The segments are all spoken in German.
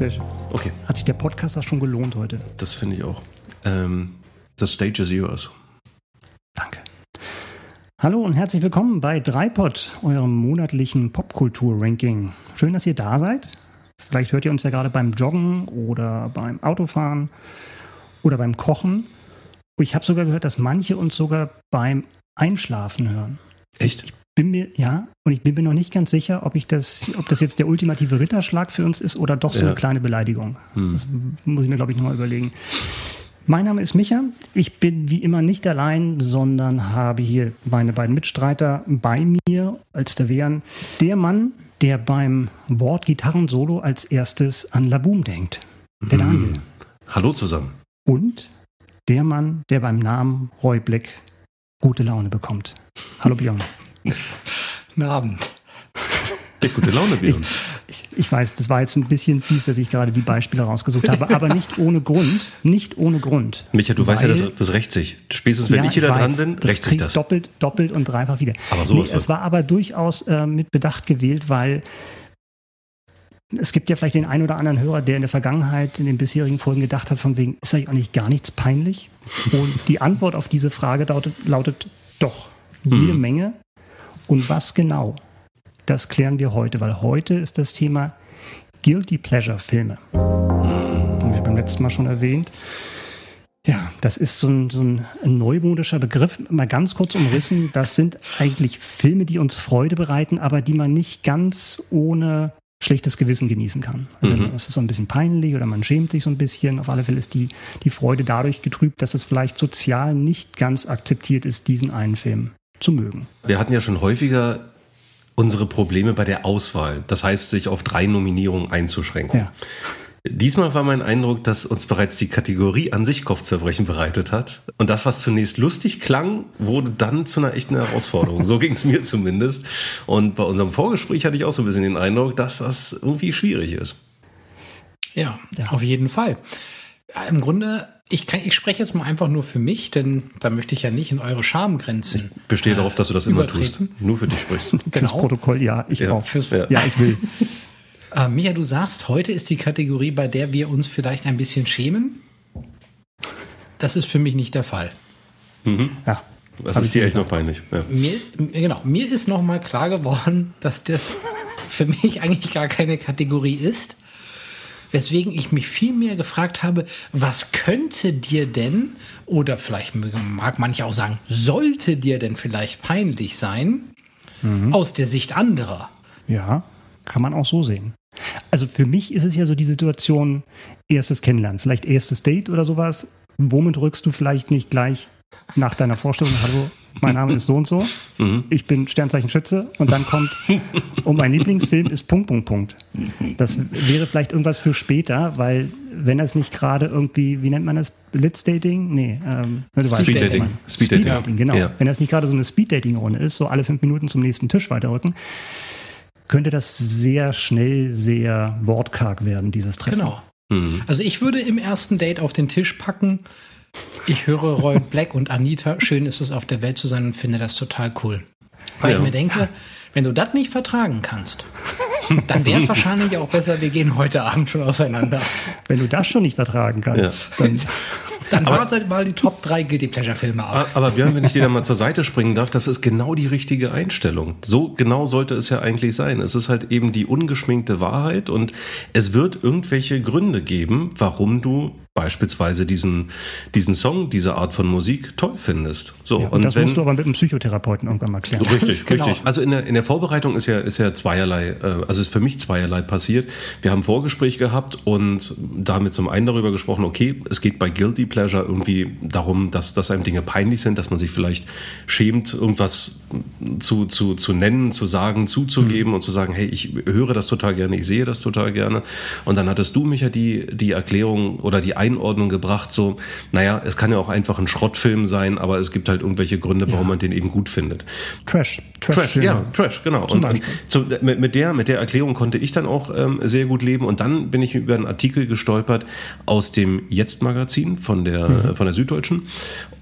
Sehr schön. Okay. Hat sich der Podcast auch schon gelohnt heute? Das finde ich auch. Ähm, the stage is yours. Danke. Hallo und herzlich willkommen bei Dreipod, eurem monatlichen Popkultur-Ranking. Schön, dass ihr da seid. Vielleicht hört ihr uns ja gerade beim Joggen oder beim Autofahren oder beim Kochen. Ich habe sogar gehört, dass manche uns sogar beim Einschlafen hören. Echt? Ich bin mir, ja, und ich bin mir noch nicht ganz sicher, ob ich das, ob das jetzt der ultimative Ritterschlag für uns ist oder doch so ja. eine kleine Beleidigung. Hm. Das muss ich mir, glaube ich, nochmal überlegen. Mein Name ist Micha. Ich bin wie immer nicht allein, sondern habe hier meine beiden Mitstreiter bei mir, als da wären der Mann, der beim Wort Gitarrensolo als erstes an Laboom denkt. Der hm. Daniel. Hallo zusammen. Und der Mann, der beim Namen Roy Black gute Laune bekommt. Hallo Björn. Guten Abend. Ja, gute Laune, Björn. Ich, ich, ich, weiß, das war jetzt ein bisschen fies, dass ich gerade die Beispiele rausgesucht habe, aber nicht ohne Grund. Nicht ohne Grund. Micha, du weißt ja, das, das rächt sich. Spätestens, wenn ja, ich hier da dran bin, rächt sich das. Doppelt, doppelt und dreifach wieder. Aber sowas nee, Es war aber durchaus äh, mit Bedacht gewählt, weil es gibt ja vielleicht den einen oder anderen Hörer, der in der Vergangenheit, in den bisherigen Folgen gedacht hat, von wegen, ist eigentlich auch nicht gar nichts peinlich? Und die Antwort auf diese Frage lautet, lautet doch, jede hm. Menge. Und was genau? Das klären wir heute, weil heute ist das Thema Guilty Pleasure Filme. Haben wir beim letzten Mal schon erwähnt. Ja, das ist so ein, so ein neumodischer Begriff. Mal ganz kurz umrissen. Das sind eigentlich Filme, die uns Freude bereiten, aber die man nicht ganz ohne schlechtes Gewissen genießen kann. Also mhm. Es ist so ein bisschen peinlich oder man schämt sich so ein bisschen. Auf alle Fälle ist die, die Freude dadurch getrübt, dass es vielleicht sozial nicht ganz akzeptiert ist, diesen einen Film zu mögen. Wir hatten ja schon häufiger unsere Probleme bei der Auswahl. Das heißt, sich auf drei Nominierungen einzuschränken. Ja. Diesmal war mein Eindruck, dass uns bereits die Kategorie an sich Kopfzerbrechen bereitet hat. Und das, was zunächst lustig klang, wurde dann zu einer echten Herausforderung. so ging es mir zumindest. Und bei unserem Vorgespräch hatte ich auch so ein bisschen den Eindruck, dass das irgendwie schwierig ist. Ja, auf jeden Fall. Im Grunde ich, kann, ich spreche jetzt mal einfach nur für mich, denn da möchte ich ja nicht in eure Schamgrenzen. Ich bestehe äh, darauf, dass du das immer tust. Nur für dich sprichst. genau. Fürs Protokoll, ja, ich ja. auch. Fürs, ja. ja, ich will. Äh, Micha, du sagst, heute ist die Kategorie, bei der wir uns vielleicht ein bisschen schämen. Das ist für mich nicht der Fall. Mhm. Ja. Was ist dir echt noch peinlich? Ja. Mir, genau, mir ist noch mal klar geworden, dass das für mich eigentlich gar keine Kategorie ist weswegen ich mich viel mehr gefragt habe, was könnte dir denn, oder vielleicht mag manche auch sagen, sollte dir denn vielleicht peinlich sein, mhm. aus der Sicht anderer? Ja, kann man auch so sehen. Also für mich ist es ja so die Situation, erstes Kennenlernen, vielleicht erstes Date oder sowas. Womit rückst du vielleicht nicht gleich nach deiner Vorstellung, hallo, mein Name ist so und so, mhm. ich bin Sternzeichen Schütze und dann kommt, und mein Lieblingsfilm ist Punkt, Punkt, Punkt. Das wäre vielleicht irgendwas für später, weil wenn das nicht gerade irgendwie, wie nennt man das, Blitz-Dating? Nee, ähm, Speed Dating. Speed Dating, Speed genau. Ja. Wenn das nicht gerade so eine Speed-Dating-Runde ist, so alle fünf Minuten zum nächsten Tisch weiterrücken, könnte das sehr schnell sehr wortkarg werden, dieses Treffen. Genau. Mhm. Also ich würde im ersten Date auf den Tisch packen, ich höre Roy Black und Anita, schön ist es auf der Welt zu sein und finde das total cool. Weil ja. ich mir denke, wenn du das nicht vertragen kannst, dann wäre es wahrscheinlich auch besser, wir gehen heute Abend schon auseinander. Wenn du das schon nicht vertragen kannst, ja. dann. Dann wartet mal die Top 3 Guilty Pleasure Filme ab. Aber Björn, wenn ich dir da mal zur Seite springen darf, das ist genau die richtige Einstellung. So genau sollte es ja eigentlich sein. Es ist halt eben die ungeschminkte Wahrheit und es wird irgendwelche Gründe geben, warum du beispielsweise diesen, diesen Song, diese Art von Musik toll findest. So, ja, und, und das wenn, musst du aber mit einem Psychotherapeuten irgendwann mal klären. Richtig, genau. richtig. Also in der, in der Vorbereitung ist ja, ist ja zweierlei, äh, also ist für mich zweierlei passiert. Wir haben ein Vorgespräch gehabt und da haben wir zum einen darüber gesprochen, okay, es geht bei Guilty Pleasure irgendwie darum, dass, dass einem Dinge peinlich sind, dass man sich vielleicht schämt, irgendwas zu, zu, zu nennen, zu sagen, zuzugeben mhm. und zu sagen, hey, ich höre das total gerne, ich sehe das total gerne. Und dann hattest du, Micha, die, die Erklärung oder die Einordnung gebracht, so, naja, es kann ja auch einfach ein Schrottfilm sein, aber es gibt halt irgendwelche Gründe, warum ja. man den eben gut findet. Trash. Trash, Trash ja, Trash, genau. und, und zu, mit, mit, der, mit der Erklärung konnte ich dann auch ähm, sehr gut leben. Und dann bin ich über einen Artikel gestolpert aus dem Jetzt-Magazin von der, mhm. von der Süddeutschen.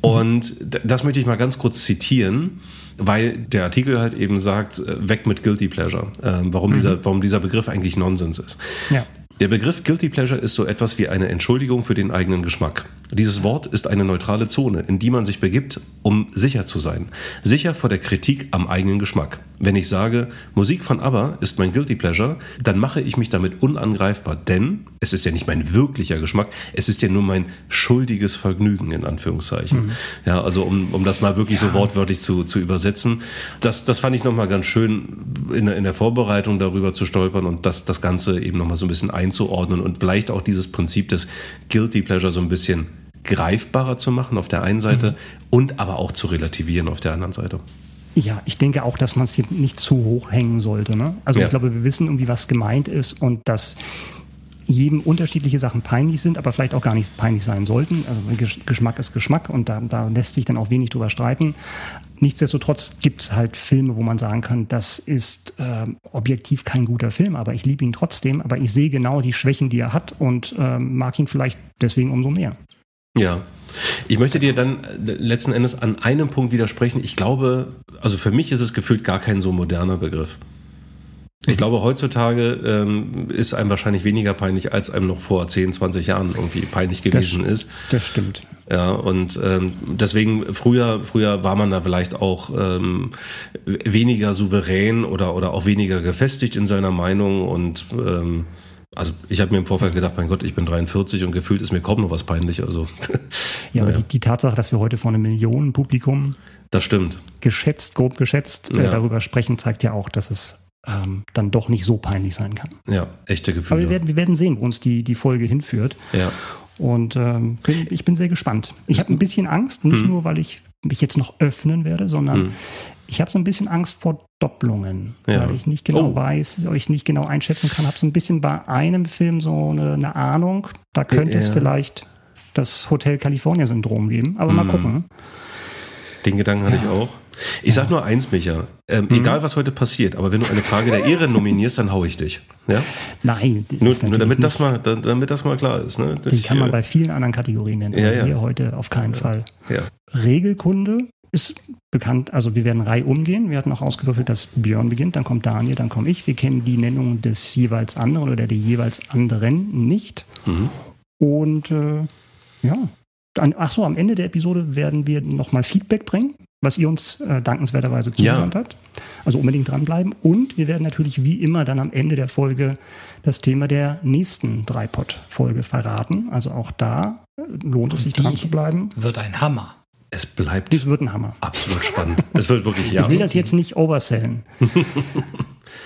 Und das möchte ich mal ganz kurz zitieren weil der Artikel halt eben sagt, äh, weg mit Guilty Pleasure, äh, warum, mhm. dieser, warum dieser Begriff eigentlich Nonsens ist. Ja. Der Begriff Guilty Pleasure ist so etwas wie eine Entschuldigung für den eigenen Geschmack. Dieses Wort ist eine neutrale Zone, in die man sich begibt, um sicher zu sein. Sicher vor der Kritik am eigenen Geschmack. Wenn ich sage, Musik von ABBA ist mein Guilty Pleasure, dann mache ich mich damit unangreifbar, denn es ist ja nicht mein wirklicher Geschmack, es ist ja nur mein schuldiges Vergnügen, in Anführungszeichen. Mhm. Ja, also um, um das mal wirklich ja. so wortwörtlich zu, zu übersetzen. Das, das fand ich nochmal ganz schön in, in der Vorbereitung darüber zu stolpern und das, das Ganze eben nochmal so ein bisschen einzuordnen und vielleicht auch dieses Prinzip des Guilty Pleasure so ein bisschen greifbarer zu machen auf der einen Seite mhm. und aber auch zu relativieren auf der anderen Seite. Ja, ich denke auch, dass man es hier nicht zu hoch hängen sollte. Ne? Also ja. ich glaube, wir wissen irgendwie, was gemeint ist und dass jedem unterschiedliche Sachen peinlich sind, aber vielleicht auch gar nicht peinlich sein sollten. Also Geschmack ist Geschmack und da, da lässt sich dann auch wenig drüber streiten. Nichtsdestotrotz gibt es halt Filme, wo man sagen kann, das ist äh, objektiv kein guter Film, aber ich liebe ihn trotzdem, aber ich sehe genau die Schwächen, die er hat und äh, mag ihn vielleicht deswegen umso mehr. Ja. Ich möchte dir dann äh, letzten Endes an einem Punkt widersprechen. Ich glaube, also für mich ist es gefühlt gar kein so moderner Begriff. Ich glaube, heutzutage ähm, ist einem wahrscheinlich weniger peinlich, als einem noch vor 10, 20 Jahren irgendwie peinlich gewesen das, ist. Das stimmt. Ja, und ähm, deswegen, früher, früher war man da vielleicht auch ähm, weniger souverän oder, oder auch weniger gefestigt in seiner Meinung und ähm, also ich habe mir im Vorfeld gedacht, mein Gott, ich bin 43 und gefühlt ist mir kaum noch was peinlich. Also, ja, naja. aber die, die, Tatsache, dass wir heute vor einem Millionenpublikum das stimmt. geschätzt, grob geschätzt, äh, ja. äh, darüber sprechen, zeigt ja auch, dass es ähm, dann doch nicht so peinlich sein kann. Ja, echte Gefühle. Aber wir werden, wir werden sehen, wo uns die, die Folge hinführt. Ja. Und ähm, bin, ich bin sehr gespannt. Ich habe ein bisschen Angst, nicht hm. nur, weil ich mich jetzt noch öffnen werde, sondern hm. ich habe so ein bisschen Angst vor Doppelungen, ja. weil ich nicht genau oh. weiß, ich nicht genau einschätzen kann. Habe so ein bisschen bei einem Film so eine, eine Ahnung, da könnte ja. es vielleicht das Hotel California-Syndrom geben. Aber hm. mal gucken. Den Gedanken hatte ja. ich auch. Ich sag nur eins, Micha. Ähm, mhm. Egal, was heute passiert, aber wenn du eine Frage der Ehre nominierst, dann hau ich dich. Ja? Nein. Nur, nur damit, das mal, damit das mal klar ist. Ne? Den kann man bei vielen anderen Kategorien nennen. Ja, ja. Hier heute auf keinen ja. Fall. Ja. Regelkunde ist bekannt, also wir werden Reihe umgehen. Wir hatten auch ausgewürfelt, dass Björn beginnt, dann kommt Daniel, dann komme ich. Wir kennen die Nennung des jeweils anderen oder der jeweils anderen nicht. Mhm. Und äh, ja, ach so, am Ende der Episode werden wir nochmal Feedback bringen was ihr uns äh, dankenswerterweise zugesandt ja. habt. Also unbedingt dranbleiben. Und wir werden natürlich wie immer dann am Ende der Folge das Thema der nächsten Dreipod-Folge verraten. Also auch da äh, lohnt es sich dran zu bleiben. Wird ein Hammer. Es bleibt. Es wird ein Hammer. Absolut spannend. es wird wirklich, ja. Ich will das jetzt nicht oversellen.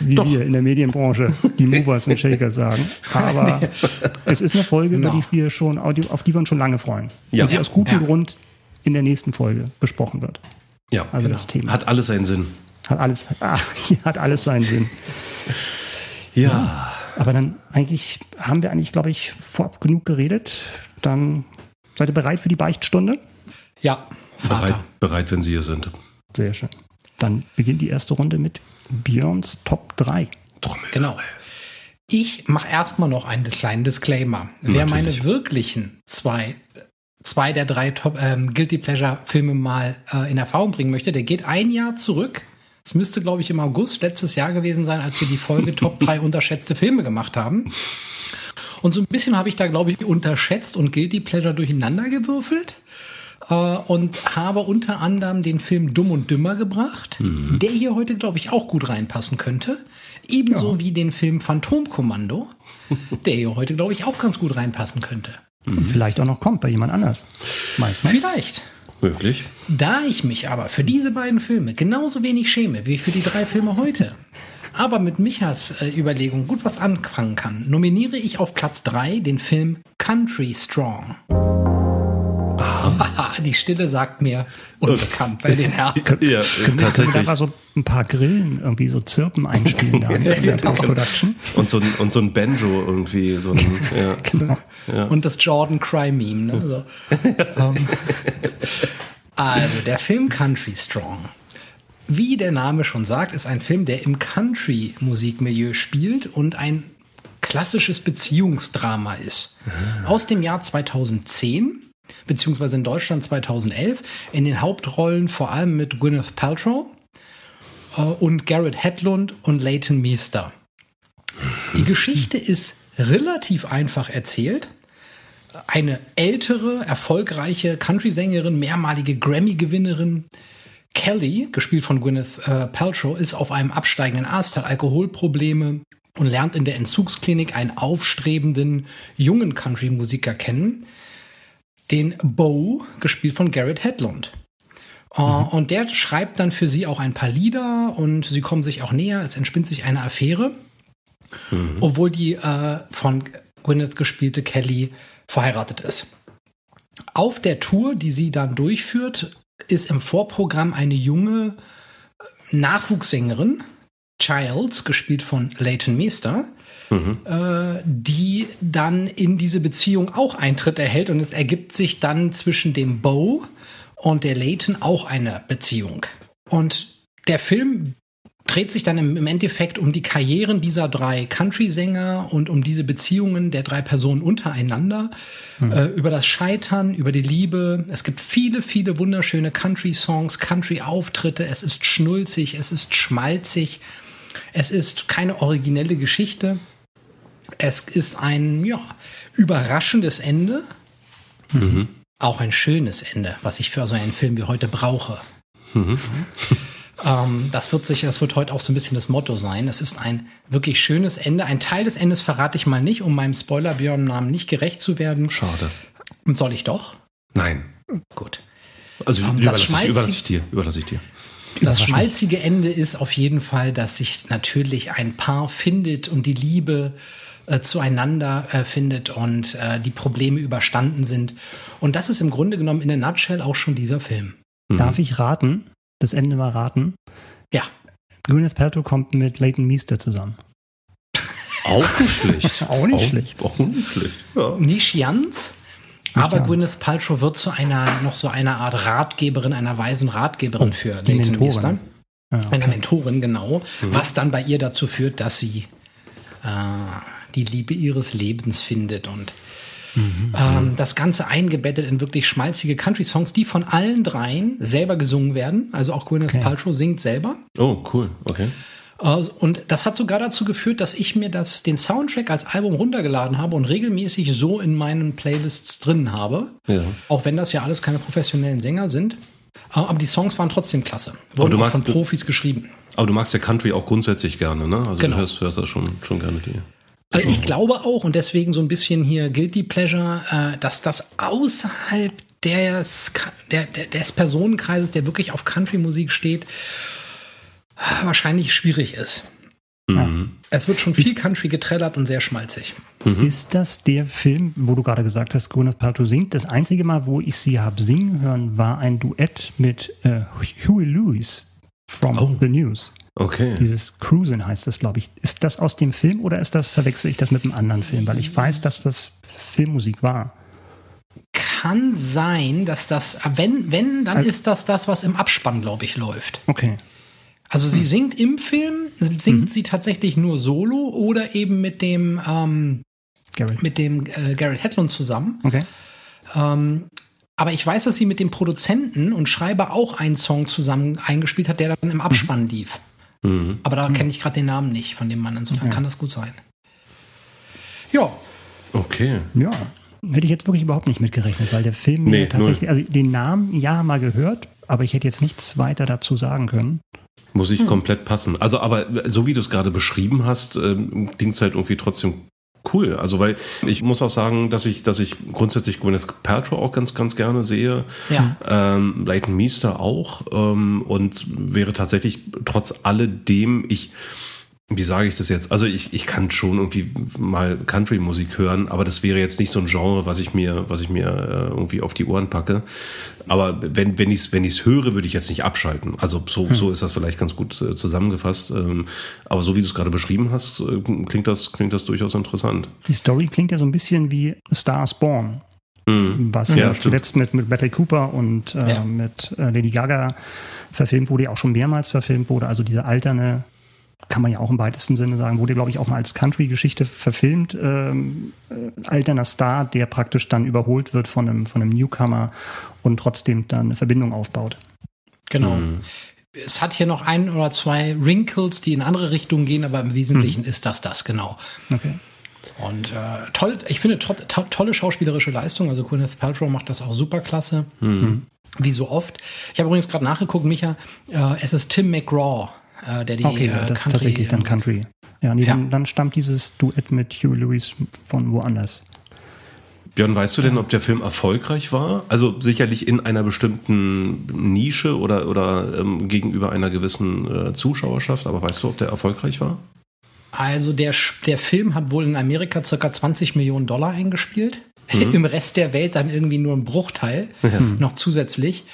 wie Doch. wir in der Medienbranche die Movers und Shakers sagen. Aber es ist eine Folge, no. die wir schon, auf die wir uns schon lange freuen. Ja. Und die aus gutem ja. Grund in der nächsten Folge besprochen wird. Ja, also genau. das Thema. Hat alles seinen Sinn. Hat alles, ah, hat alles seinen Sinn. ja. ja. Aber dann eigentlich haben wir eigentlich, glaube ich, vorab genug geredet. Dann seid ihr bereit für die Beichtstunde? Ja. Bereit, bereit, wenn Sie hier sind. Sehr schön. Dann beginnt die erste Runde mit Björns Top 3. Genau. Ich mache erstmal noch einen kleinen Disclaimer. Natürlich. Wer meine wirklichen zwei zwei der drei Top ähm, Guilty Pleasure Filme mal äh, in Erfahrung bringen möchte, der geht ein Jahr zurück. Es müsste, glaube ich, im August letztes Jahr gewesen sein, als wir die Folge Top 3 unterschätzte Filme gemacht haben. Und so ein bisschen habe ich da, glaube ich, unterschätzt und Guilty Pleasure durcheinander gewürfelt. Äh, und habe unter anderem den Film Dumm und Dümmer gebracht, mhm. der hier heute, glaube ich, auch gut reinpassen könnte. Ebenso ja. wie den Film Phantomkommando, der hier heute, glaube ich, auch ganz gut reinpassen könnte. Und vielleicht auch noch kommt bei jemand anders. Weiß man. Vielleicht. Möglich. Da ich mich aber für diese beiden Filme genauso wenig schäme wie für die drei Filme heute, aber mit Michas äh, Überlegung gut was anfangen kann, nominiere ich auf Platz 3 den Film Country Strong. Die Stille sagt mir unbekannt bei den Herren. Ja, Können wir tatsächlich. da so ein paar Grillen irgendwie so Zirpen einspielen da in der Post-Production? Und so, ein, und so ein Banjo irgendwie, so ein, ja. Genau. Und das Jordan Cry Meme. Ne? So. Ähm, also, der Film Country Strong. Wie der Name schon sagt, ist ein Film, der im Country-Musikmilieu spielt und ein klassisches Beziehungsdrama ist. Aus dem Jahr 2010, beziehungsweise in Deutschland 2011, in den Hauptrollen vor allem mit Gwyneth Paltrow äh, und Garrett Hedlund und Leighton Meester. Die Geschichte ist relativ einfach erzählt. Eine ältere, erfolgreiche Country-Sängerin, mehrmalige Grammy-Gewinnerin, Kelly, gespielt von Gwyneth äh, Paltrow, ist auf einem absteigenden Ast, hat Alkoholprobleme und lernt in der Entzugsklinik einen aufstrebenden jungen Country-Musiker kennen, den Bo, gespielt von Garrett Hedlund. Äh, Und der schreibt dann für sie auch ein paar Lieder und sie kommen sich auch näher. Es entspinnt sich eine Affäre, obwohl die äh, von Gwyneth gespielte Kelly verheiratet ist. Auf der Tour, die sie dann durchführt, ist im Vorprogramm eine junge Nachwuchssängerin, Childs, gespielt von Leighton Meester, äh, die dann in diese Beziehung auch Eintritt erhält und es ergibt sich dann zwischen dem Bo und der Leighton auch eine Beziehung. Und der Film dreht sich dann im, Endeffekt um die Karrieren dieser drei Country-Sänger und um diese Beziehungen der drei Personen untereinander, äh, über das Scheitern, über die Liebe. Es gibt viele, viele wunderschöne Country-Songs, Country-Auftritte. Es ist schnulzig, es ist schmalzig. Es ist keine originelle Geschichte. Es ist ein, ja, überraschendes Ende. Auch ein schönes Ende, was ich für so einen Film wie heute brauche. Ähm, das wird sicher, das wird heute auch so ein bisschen das Motto sein. Es ist ein wirklich schönes Ende. Ein Teil des Endes verrate ich mal nicht, um meinem Spoiler-Björn-Namen nicht gerecht zu werden. Schade. Soll ich doch? Nein. Gut. Also Ähm, das überlasse ich, überlasse ich dir. Überlasse ich dir. Das schmalzige Ende ist auf jeden Fall, dass sich natürlich ein Paar findet und die Liebe äh, zueinander äh, findet und äh, die Probleme überstanden sind. Und das ist im Grunde genommen in der Nutshell auch schon dieser Film. Darf ich raten? Das Ende mal raten. Ja. Gwyneth Paltrow kommt mit Leighton Meester zusammen. Auch nicht schlecht. Auch nicht schlecht. Auch nicht schlecht. Ja. Nicht ganz, aber ganz. Gwyneth Paltrow wird zu einer, noch so einer Art Ratgeberin, einer weisen Ratgeberin für Oh, die Leighton Mentorin. Meester. Ja, Eine okay. Mentorin, genau. Was dann bei ihr dazu führt, dass sie äh, die Liebe ihres Lebens findet und ähm, das Ganze eingebettet in wirklich schmalzige Country-Songs, die von allen dreien selber gesungen werden. Also auch Gwyneth Okay. Paltrow singt selber. Oh, cool. Okay. Äh, Und das hat sogar dazu geführt, dass ich mir das, den Soundtrack als Album runtergeladen habe und regelmäßig so in meinen Playlists drin habe. Ja. Auch wenn das ja alles keine professionellen Sänger sind. Äh, Aber die Songs waren trotzdem klasse. Aber Wurden du auch magst- von Profis geschrieben. Aber du magst ja Country auch grundsätzlich gerne, ne? Also Genau. du hörst, hörst das schon, schon gerne die. Also ich glaube auch, und deswegen so ein bisschen hier Guilty Pleasure, äh, dass das außerhalb des, der, der, des Personenkreises, der wirklich auf Country-Musik steht, äh, wahrscheinlich schwierig ist. Mhm. Es wird schon viel Ist- Country getrellert und sehr schmalzig. Ist das der Film, wo du gerade gesagt hast, Gwyneth Paltrow singt? Das einzige Mal, wo ich sie habe singen hören, war ein Duett mit äh, Huey Lewis from Oh. The News. Okay. Dieses Cruisin heißt das, glaube ich. Ist das aus dem Film oder ist das, verwechsel ich das mit einem anderen Film? Weil ich weiß, dass das Filmmusik war. Kann sein, dass das, wenn, wenn, dann Also- ist das das, was im Abspann, glaube ich, läuft. Okay. Also sie singt im Film, singt sie tatsächlich nur solo oder eben mit dem, ähm, Garrett. mit dem äh, Garrett Hedlund zusammen. Okay. Ähm, aber ich weiß, dass sie mit dem Produzenten und Schreiber auch einen Song zusammen eingespielt hat, der dann im Abspann lief. Mhm. Aber da kenne ich gerade den Namen nicht von dem Mann. Insofern kann das gut sein. Ja, Okay. Ja. Hätte ich jetzt wirklich überhaupt nicht mitgerechnet, weil der Film Nee, mir tatsächlich, also den Namen ja mal gehört, aber ich hätte jetzt nichts weiter dazu sagen können. Muss Hm. ich komplett passen. Also, aber so wie du es gerade beschrieben hast, ähm, klingt es halt irgendwie trotzdem cool. Also weil ich muss auch sagen, dass ich, dass ich grundsätzlich Gwyneth Paltrow auch ganz, ganz gerne sehe. Ja. Ähm, Leighton Meester auch. Ähm, und wäre tatsächlich trotz alledem ich wie sage ich das jetzt? Also ich, ich kann schon irgendwie mal Country-Musik hören, aber das wäre jetzt nicht so ein Genre, was ich mir, was ich mir äh, irgendwie auf die Ohren packe. Aber wenn, wenn ich es wenn ich's höre, würde ich jetzt nicht abschalten. Also so, hm. so ist das vielleicht ganz gut äh, zusammengefasst. Ähm, aber so wie du es gerade beschrieben hast, äh, klingt, das, klingt das durchaus interessant. Die Story klingt ja so ein bisschen wie Stars Born. Mhm. Was ja, zuletzt mit, mit Bradley Cooper und äh, ja. mit äh, Lady Gaga verfilmt wurde, auch schon mehrmals verfilmt wurde. Also diese alterne kann man ja auch im weitesten Sinne sagen, wurde, glaube ich, auch mal als Country-Geschichte verfilmt. Ähm, äh, alterner Star, der praktisch dann überholt wird von einem, von einem Newcomer und trotzdem dann eine Verbindung aufbaut. Genau. Mhm. Es hat hier noch ein oder zwei Wrinkles, die in andere Richtungen gehen, aber im Wesentlichen mhm. ist das das, genau. Okay. Und äh, toll, ich finde to to tolle schauspielerische Leistung. Also Gwyneth Paltrow macht das auch super klasse. Mhm. Wie so oft. Ich habe übrigens gerade nachgeguckt, Micha, äh, es ist Tim McGraw, äh, der die Okay, ja, äh, das Country, ist tatsächlich dann Country. Ja, nee, ja. Dann, dann stammt dieses Duett mit Hugh Lewis von woanders. Björn, weißt du denn, ob der Film erfolgreich war? Also sicherlich in einer bestimmten Nische oder, oder ähm, gegenüber einer gewissen äh, Zuschauerschaft, aber weißt du, ob der erfolgreich war? Also der, der Film hat wohl in Amerika circa 20 Millionen Dollar eingespielt. Mhm. Im Rest der Welt dann irgendwie nur ein Bruchteil ja. noch zusätzlich.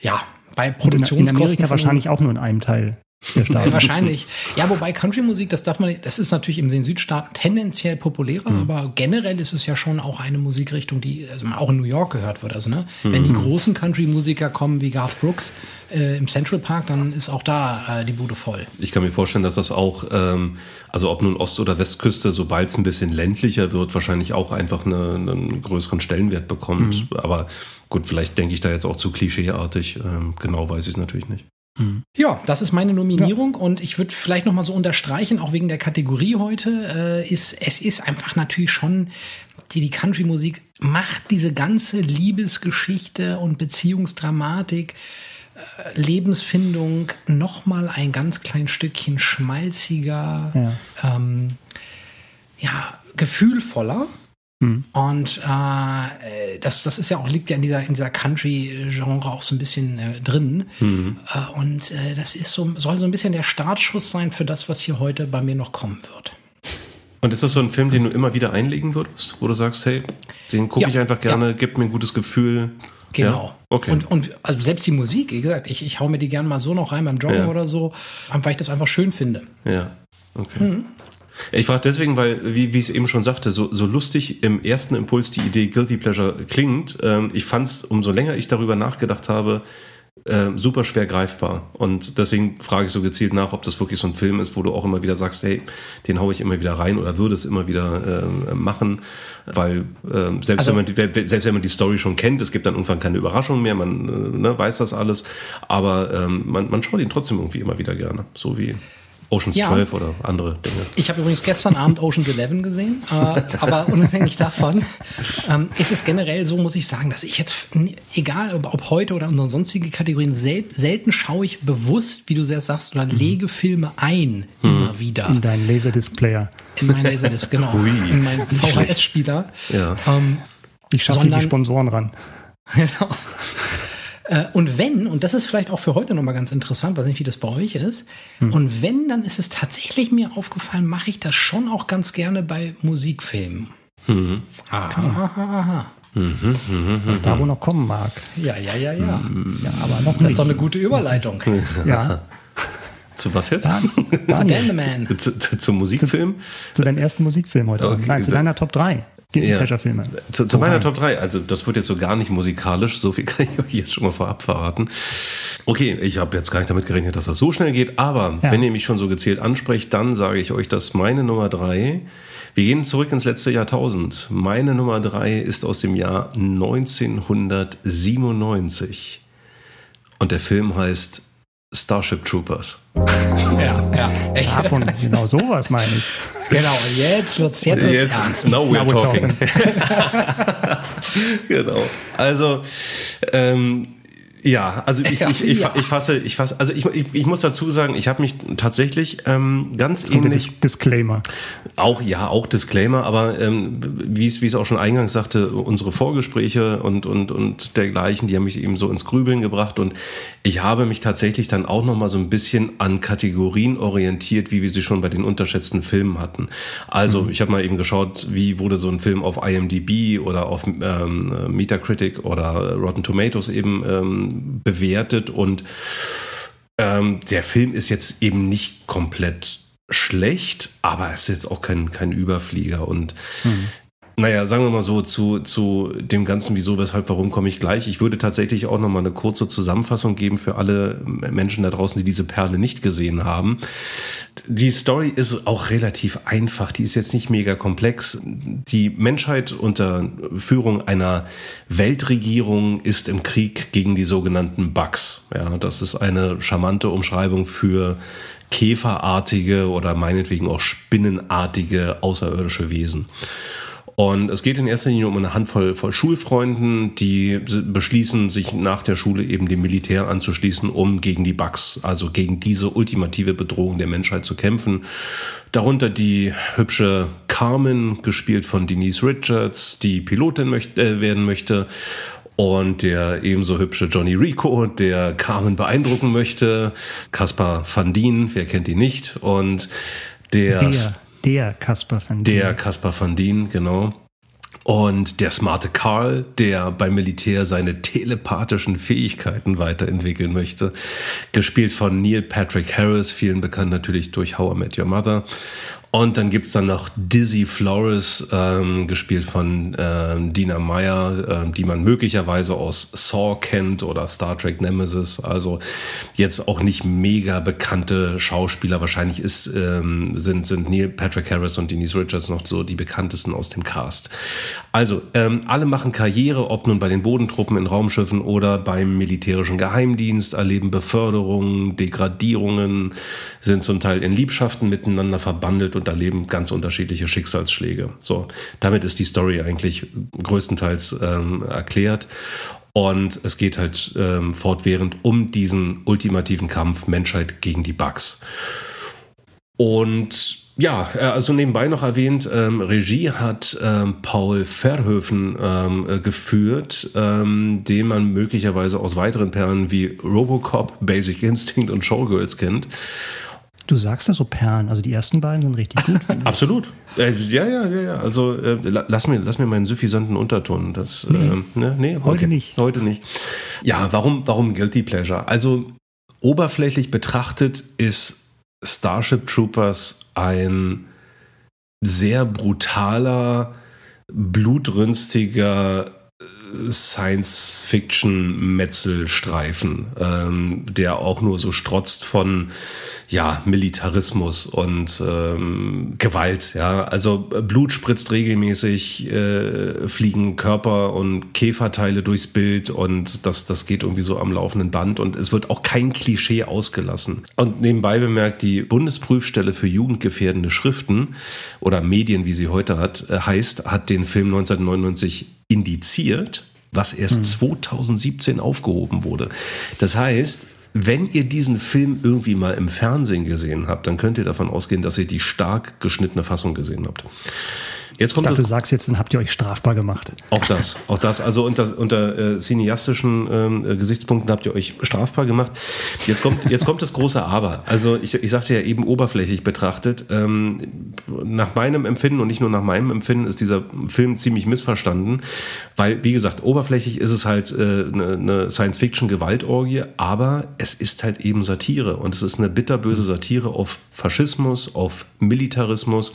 Ja, bei Produktionskosten. In Amerika wahrscheinlich auch nur in einem Teil. Ja, wahrscheinlich. Ja, wobei Country-Musik, das darf man, das ist natürlich in den Südstaaten tendenziell populärer, mhm. aber generell ist es ja schon auch eine Musikrichtung, die also auch in New York gehört wird. Also, ne, mhm. wenn die mhm. großen Country-Musiker kommen wie Garth Brooks äh, im Central Park, dann ist auch da äh, die Bude voll. Ich kann mir vorstellen, dass das auch, ähm, also ob nun Ost- oder Westküste, sobald es ein bisschen ländlicher wird, wahrscheinlich auch einfach eine, einen größeren Stellenwert bekommt. Mhm. Aber gut, vielleicht denke ich da jetzt auch zu klischeeartig. Ähm, genau weiß ich es natürlich nicht. Mhm. Ja, das ist meine Nominierung ja. und ich würde vielleicht noch mal so unterstreichen, auch wegen der Kategorie heute, äh, ist es ist einfach natürlich schon die, die Country-Musik macht diese ganze Liebesgeschichte und Beziehungsdramatik, äh, Lebensfindung noch mal ein ganz klein Stückchen schmalziger, ja, ähm, ja gefühlvoller. Mhm. Und äh, das, das ist ja auch, liegt ja in dieser, in dieser Country-Genre auch so ein bisschen äh, drin. Mhm. Äh, und äh, das ist so, soll so ein bisschen der Startschuss sein für das, was hier heute bei mir noch kommen wird. Und ist das so ein Film, den du immer wieder einlegen würdest, wo du sagst, hey, den gucke ja, ich einfach gerne, ja. gibt mir ein gutes Gefühl. Genau. Ja? Okay. Und, und also selbst die Musik, wie gesagt, ich, ich hau mir die gerne mal so noch rein beim Joggen oder so, weil ich das einfach schön finde. Ja. Okay. Mhm. Ich frage deswegen, weil, wie, wie ich es eben schon sagte, so, so lustig im ersten Impuls die Idee Guilty Pleasure klingt, ähm, ich fand es, umso länger ich darüber nachgedacht habe, äh, super schwer greifbar. Und deswegen frage ich so gezielt nach, ob das wirklich so ein Film ist, wo du auch immer wieder sagst, hey, den haue ich immer wieder rein oder würde es immer wieder äh, machen. Weil äh, selbst, also, wenn man die, selbst wenn man die Story schon kennt, es gibt dann irgendwann keine Überraschung mehr, man äh, ne, weiß das alles. Aber ähm, man, man schaut ihn trotzdem irgendwie immer wieder gerne. So wie Ocean's ja. 12 oder andere Dinge. Ich habe übrigens gestern Abend Ocean's 11 gesehen, äh, aber unabhängig davon ähm, ist es generell so, muss ich sagen, dass ich jetzt, egal ob, ob heute oder unsere sonstige Kategorien, sel selten schaue ich bewusst, wie du sehr sagst, oder mhm. lege Filme ein, mhm. immer wieder. In deinen Laserdisc-Player. In meinen Laserdisc, genau. Ui. In meinen VHS-Spieler. Ja. Ähm, ich schaffe die Sponsoren ran. Genau. Äh, und wenn, und das ist vielleicht auch für heute nochmal ganz interessant, weiß nicht, wie das bei euch ist, hm. und wenn, dann ist es tatsächlich mir aufgefallen, mache ich das schon auch ganz gerne bei Musikfilmen. Mhm. Aha, aha, aha. Mhm, mh, Was da wohl noch kommen mag. Ja, ja, ja, ja. Mhm. Ja, aber noch Das ist doch eine gute Überleitung. ja. Zu was jetzt? Ja, zu Dan the Man. Zu, zu, zum Musikfilm? Zu, zu deinem ersten Musikfilm heute. Okay. Nein, zu deiner Top 3 ja. Filme. Zu, zu meiner Top 3, also das wird jetzt so gar nicht musikalisch, so viel kann ich euch jetzt schon mal vorab verraten. Okay, ich habe jetzt gar nicht damit gerechnet, dass das so schnell geht, aber ja. wenn ihr mich schon so gezielt ansprecht, dann sage ich euch, dass meine Nummer 3, wir gehen zurück ins letzte Jahrtausend. Meine Nummer 3 ist aus dem Jahr 1997. Und der Film heißt Starship Troopers. Ja, ja. Davon, genau sowas meine ich. Genau, jetzt wird's jetzt, jetzt ernst. Now we're, now we're talking. talking. genau. Also, ähm, Ja, also ich, ich, ich, ich fasse, ich fasse, also ich, ich, ich muss dazu sagen, ich habe mich tatsächlich ähm, ganz ähnlich. Disclaimer. Auch, ja, auch Disclaimer, aber ähm, wie es, wie es auch schon eingangs sagte, unsere Vorgespräche und, und, und dergleichen, die haben mich eben so ins Grübeln gebracht und ich habe mich tatsächlich dann auch nochmal so ein bisschen an Kategorien orientiert, wie wir sie schon bei den unterschätzten Filmen hatten. Also, mhm. ich habe mal eben geschaut, wie wurde so ein Film auf IMDb oder auf ähm, Metacritic oder Rotten Tomatoes eben ähm, bewertet und ähm, der Film ist jetzt eben nicht komplett schlecht, aber es ist jetzt auch kein, kein Überflieger und mhm. Naja, sagen wir mal so, zu, zu dem Ganzen, wieso, weshalb, warum komme ich gleich. Ich würde tatsächlich auch noch mal eine kurze Zusammenfassung geben für alle Menschen da draußen, die diese Perle nicht gesehen haben. Die Story ist auch relativ einfach. Die ist jetzt nicht mega komplex. Die Menschheit unter Führung einer Weltregierung ist im Krieg gegen die sogenannten Bugs. Ja, das ist eine charmante Umschreibung für käferartige oder meinetwegen auch spinnenartige außerirdische Wesen. Und es geht in erster Linie um eine Handvoll von Schulfreunden, die beschließen, sich nach der Schule eben dem Militär anzuschließen, um gegen die Bugs, also gegen diese ultimative Bedrohung der Menschheit zu kämpfen. Darunter die hübsche Carmen, gespielt von Denise Richards, die Pilotin möchte, äh, werden möchte. Und der ebenso hübsche Johnny Rico, der Carmen beeindrucken möchte. Kaspar Van Dien, wer kennt ihn nicht? Und der, der der Caspar van Dien. Der Caspar van Dien, genau. Und der smarte Karl, der beim Militär seine telepathischen Fähigkeiten weiterentwickeln möchte. Gespielt von Neil Patrick Harris, vielen bekannt natürlich durch How I Met Your Mother. Und dann gibt's dann noch Dizzy Flores, ähm, gespielt von ähm, Dina Meyer, ähm, die man möglicherweise aus Saw kennt oder Star Trek Nemesis. Also jetzt auch nicht mega bekannte Schauspieler. Wahrscheinlich ist, ähm, sind, sind Neil Patrick Harris und Denise Richards noch so die bekanntesten aus dem Cast. Also, ähm, alle machen Karriere, ob nun bei den Bodentruppen in Raumschiffen oder beim militärischen Geheimdienst, erleben Beförderungen, Degradierungen, sind zum Teil in Liebschaften miteinander verbandelt und erleben ganz unterschiedliche Schicksalsschläge. So, damit ist die Story eigentlich größtenteils ähm, erklärt. Und es geht halt ähm, fortwährend um diesen ultimativen Kampf Menschheit gegen die Bugs. Und ja, äh, also nebenbei noch erwähnt, ähm, Regie hat ähm, Paul Verhoeven ähm, äh, geführt, ähm, den man möglicherweise aus weiteren Perlen wie Robocop, Basic Instinct und Showgirls kennt. Du sagst das so Perlen, also die ersten beiden sind richtig gut. Absolut. Äh, ja, ja, ja, ja. Also äh, lass mir, lass mir meinen suffisanten Unterton. Das, nee, äh, ne? nee heute okay. nicht. Heute nicht. Ja, warum, warum Guilty Pleasure? Also oberflächlich betrachtet ist Starship Troopers ein sehr brutaler, blutrünstiger Science-Fiction-Metzelstreifen, ähm, der auch nur so strotzt von ja, Militarismus und ähm, Gewalt. Ja, also Blut spritzt regelmäßig, äh, fliegen Körper und Käferteile durchs Bild und das, das geht irgendwie so am laufenden Band und es wird auch kein Klischee ausgelassen. Und nebenbei bemerkt, die Bundesprüfstelle für jugendgefährdende Schriften oder Medien, wie sie heute hat, äh, heißt, hat den Film 1999 indiziert, was erst hm. 2017 aufgehoben wurde. Das heißt, wenn ihr diesen Film irgendwie mal im Fernsehen gesehen habt, dann könnt ihr davon ausgehen, dass ihr die stark geschnittene Fassung gesehen habt. Jetzt kommt ich dachte, du sagst jetzt, dann habt ihr euch strafbar gemacht. Auch das, auch das. Also unter, unter äh, cineastischen ähm, äh, Gesichtspunkten habt ihr euch strafbar gemacht. Jetzt kommt, jetzt kommt das große Aber. Also ich, ich sagte ja eben oberflächlich betrachtet, ähm, nach meinem Empfinden und nicht nur nach meinem Empfinden ist dieser Film ziemlich missverstanden, weil, wie gesagt, oberflächlich ist es halt äh, eine, eine Science-Fiction-Gewaltorgie, aber es ist halt eben Satire und es ist eine bitterböse Satire auf Faschismus, auf Militarismus.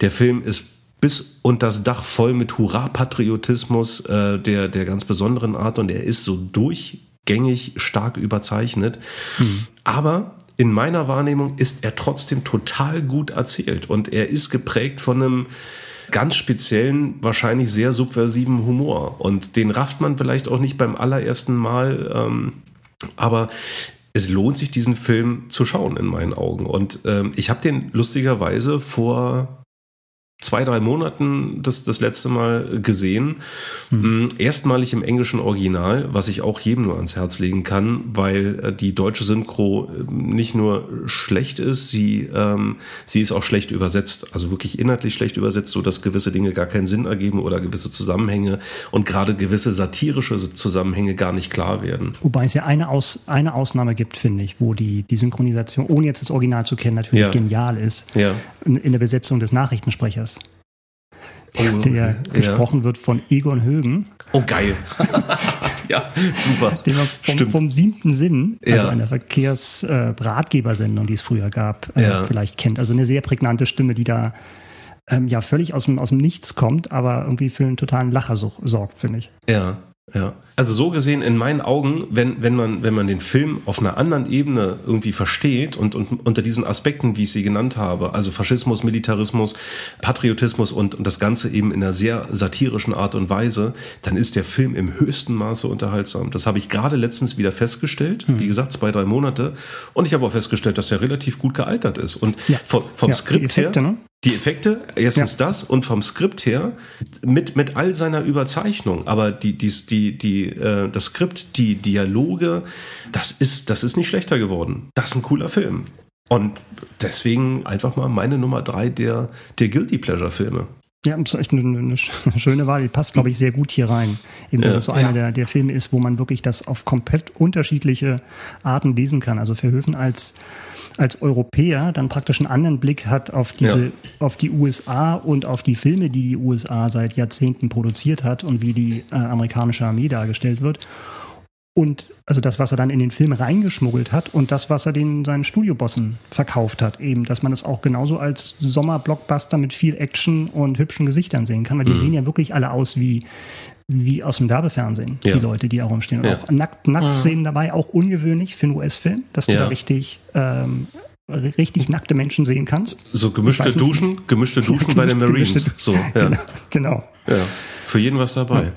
Der Film ist bis und das Dach voll mit Hurra-Patriotismus äh, der, der ganz besonderen Art und er ist so durchgängig stark überzeichnet. Mhm. Aber in meiner Wahrnehmung ist er trotzdem total gut erzählt und er ist geprägt von einem ganz speziellen, wahrscheinlich sehr subversiven Humor und den rafft man vielleicht auch nicht beim allerersten Mal, ähm, aber es lohnt sich, diesen Film zu schauen in meinen Augen. Und ähm, ich habe den lustigerweise vor zwei, drei Monaten das, das letzte Mal gesehen. Mhm. Erstmalig im englischen Original, was ich auch jedem nur ans Herz legen kann, weil äh, die deutsche Synchro ähm, nicht nur schlecht ist, sie, ähm, sie ist auch schlecht übersetzt, also wirklich inhaltlich schlecht übersetzt, so dass gewisse Dinge gar keinen Sinn ergeben oder gewisse Zusammenhänge und gerade gewisse satirische Zusammenhänge gar nicht klar werden. Wobei es ja eine, Aus, eine Ausnahme gibt, finde ich, wo die, die Synchronisation, ohne jetzt das Original zu kennen, natürlich ja. genial ist. Ja. In, in der Besetzung des Nachrichtensprechers. Oh, der ja. gesprochen wird von Egon Högen. Oh, geil. ja, super. Den man vom, vom siebten Sinn, also ja. einer Verkehrsratgebersendung, äh, die es früher gab, äh, ja. vielleicht kennt. Also eine sehr prägnante Stimme, die da ähm, ja völlig aus dem, aus dem Nichts kommt, aber irgendwie für einen totalen Lacher sorgt, finde ich. Ja. Ja, also so gesehen in meinen Augen, wenn, wenn, man, wenn man den Film auf einer anderen Ebene irgendwie versteht und, und unter diesen Aspekten, wie ich sie genannt habe, also Faschismus, Militarismus, Patriotismus und, und das Ganze eben in einer sehr satirischen Art und Weise, dann ist der Film im höchsten Maße unterhaltsam. Das habe ich gerade letztens wieder festgestellt, hm. wie gesagt, zwei, drei Monate. Und ich habe auch festgestellt, dass er relativ gut gealtert ist. Und ja. vom, vom ja, Skript Effekte, her. Ne? Die Effekte, erstens ja. das und vom Skript her mit, mit all seiner Überzeichnung, aber die, die, die, die, äh, das Skript, die Dialoge, das ist, das ist nicht schlechter geworden. Das ist ein cooler Film. Und deswegen einfach mal meine Nummer drei der, der Guilty Pleasure Filme. Ja, das ist echt eine, eine schöne Wahl. Die passt, glaube ich, sehr gut hier rein. Eben, dass ja. es so einer ja. der, der Filme ist, wo man wirklich das auf komplett unterschiedliche Arten lesen kann. Also Verhöfen als als Europäer dann praktisch einen anderen Blick hat auf diese, ja. auf die USA und auf die Filme, die die USA seit Jahrzehnten produziert hat und wie die äh, amerikanische Armee dargestellt wird. Und also das, was er dann in den Film reingeschmuggelt hat und das, was er den seinen Studiobossen verkauft hat, eben, dass man es auch genauso als Sommerblockbuster mit viel Action und hübschen Gesichtern sehen kann, weil die mhm. sehen ja wirklich alle aus wie, wie aus dem Werbefernsehen, ja. die Leute, die da rumstehen. Und ja. auch nackt, Nacktszenen ah. dabei, auch ungewöhnlich für einen US-Film, dass du ja. da richtig, ähm, richtig nackte Menschen sehen kannst. So gemischte Duschen, gemischte Duschen bei den Marines. So, ja. Genau. Ja. Für jeden was dabei.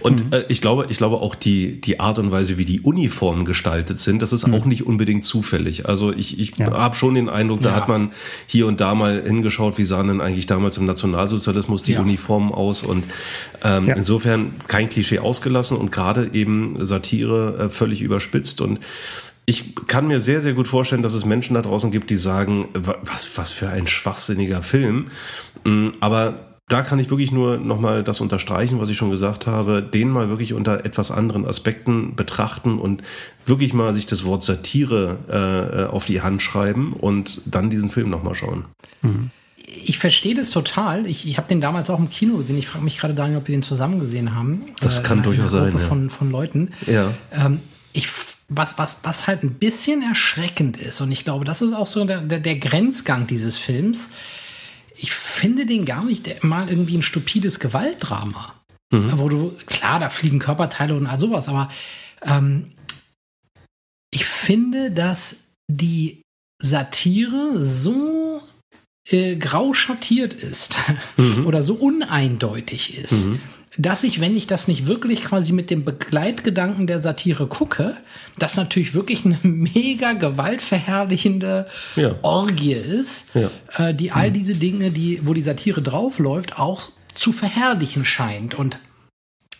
Und mhm. äh, ich glaube, ich glaube auch die, die Art und Weise, wie die Uniformen gestaltet sind, das ist mhm. auch nicht unbedingt zufällig. Also ich, ich ja. habe schon den Eindruck, da ja. hat man hier und da mal hingeschaut, wie sahen denn eigentlich damals im Nationalsozialismus die ja. Uniformen aus. Und ähm, insofern kein Klischee ausgelassen und gerade eben Satire äh, völlig überspitzt. Und ich kann mir sehr, sehr gut vorstellen, dass es Menschen da draußen gibt, die sagen, was, was für ein schwachsinniger Film. Mm, aber da kann ich wirklich nur nochmal das unterstreichen, was ich schon gesagt habe, den mal wirklich unter etwas anderen Aspekten betrachten und wirklich mal sich das Wort Satire äh, auf die Hand schreiben und dann diesen Film nochmal schauen. Mhm. Ich verstehe das total. Ich, ich habe den damals auch im Kino gesehen. Ich frage mich gerade, Daniel, ob wir den zusammen gesehen haben. Das äh, kann durchaus sein. Ja. Von, von Leuten. Ja. Ähm, ich was, was, was halt ein bisschen erschreckend ist, und ich glaube, das ist auch so der, der, der Grenzgang dieses Films, ich finde den gar nicht mal irgendwie ein stupides Gewaltdrama. Mhm. Wo du, klar, da fliegen Körperteile und all sowas, aber ähm, ich finde, dass die Satire so äh, grau schattiert ist mhm. oder so uneindeutig ist, mhm dass ich, wenn ich das nicht wirklich quasi mit dem Begleitgedanken der Satire gucke, das natürlich wirklich eine mega gewaltverherrlichende ja. Orgie ist, ja. äh, die all mhm. diese Dinge, die, wo die Satire draufläuft, auch zu verherrlichen scheint. Und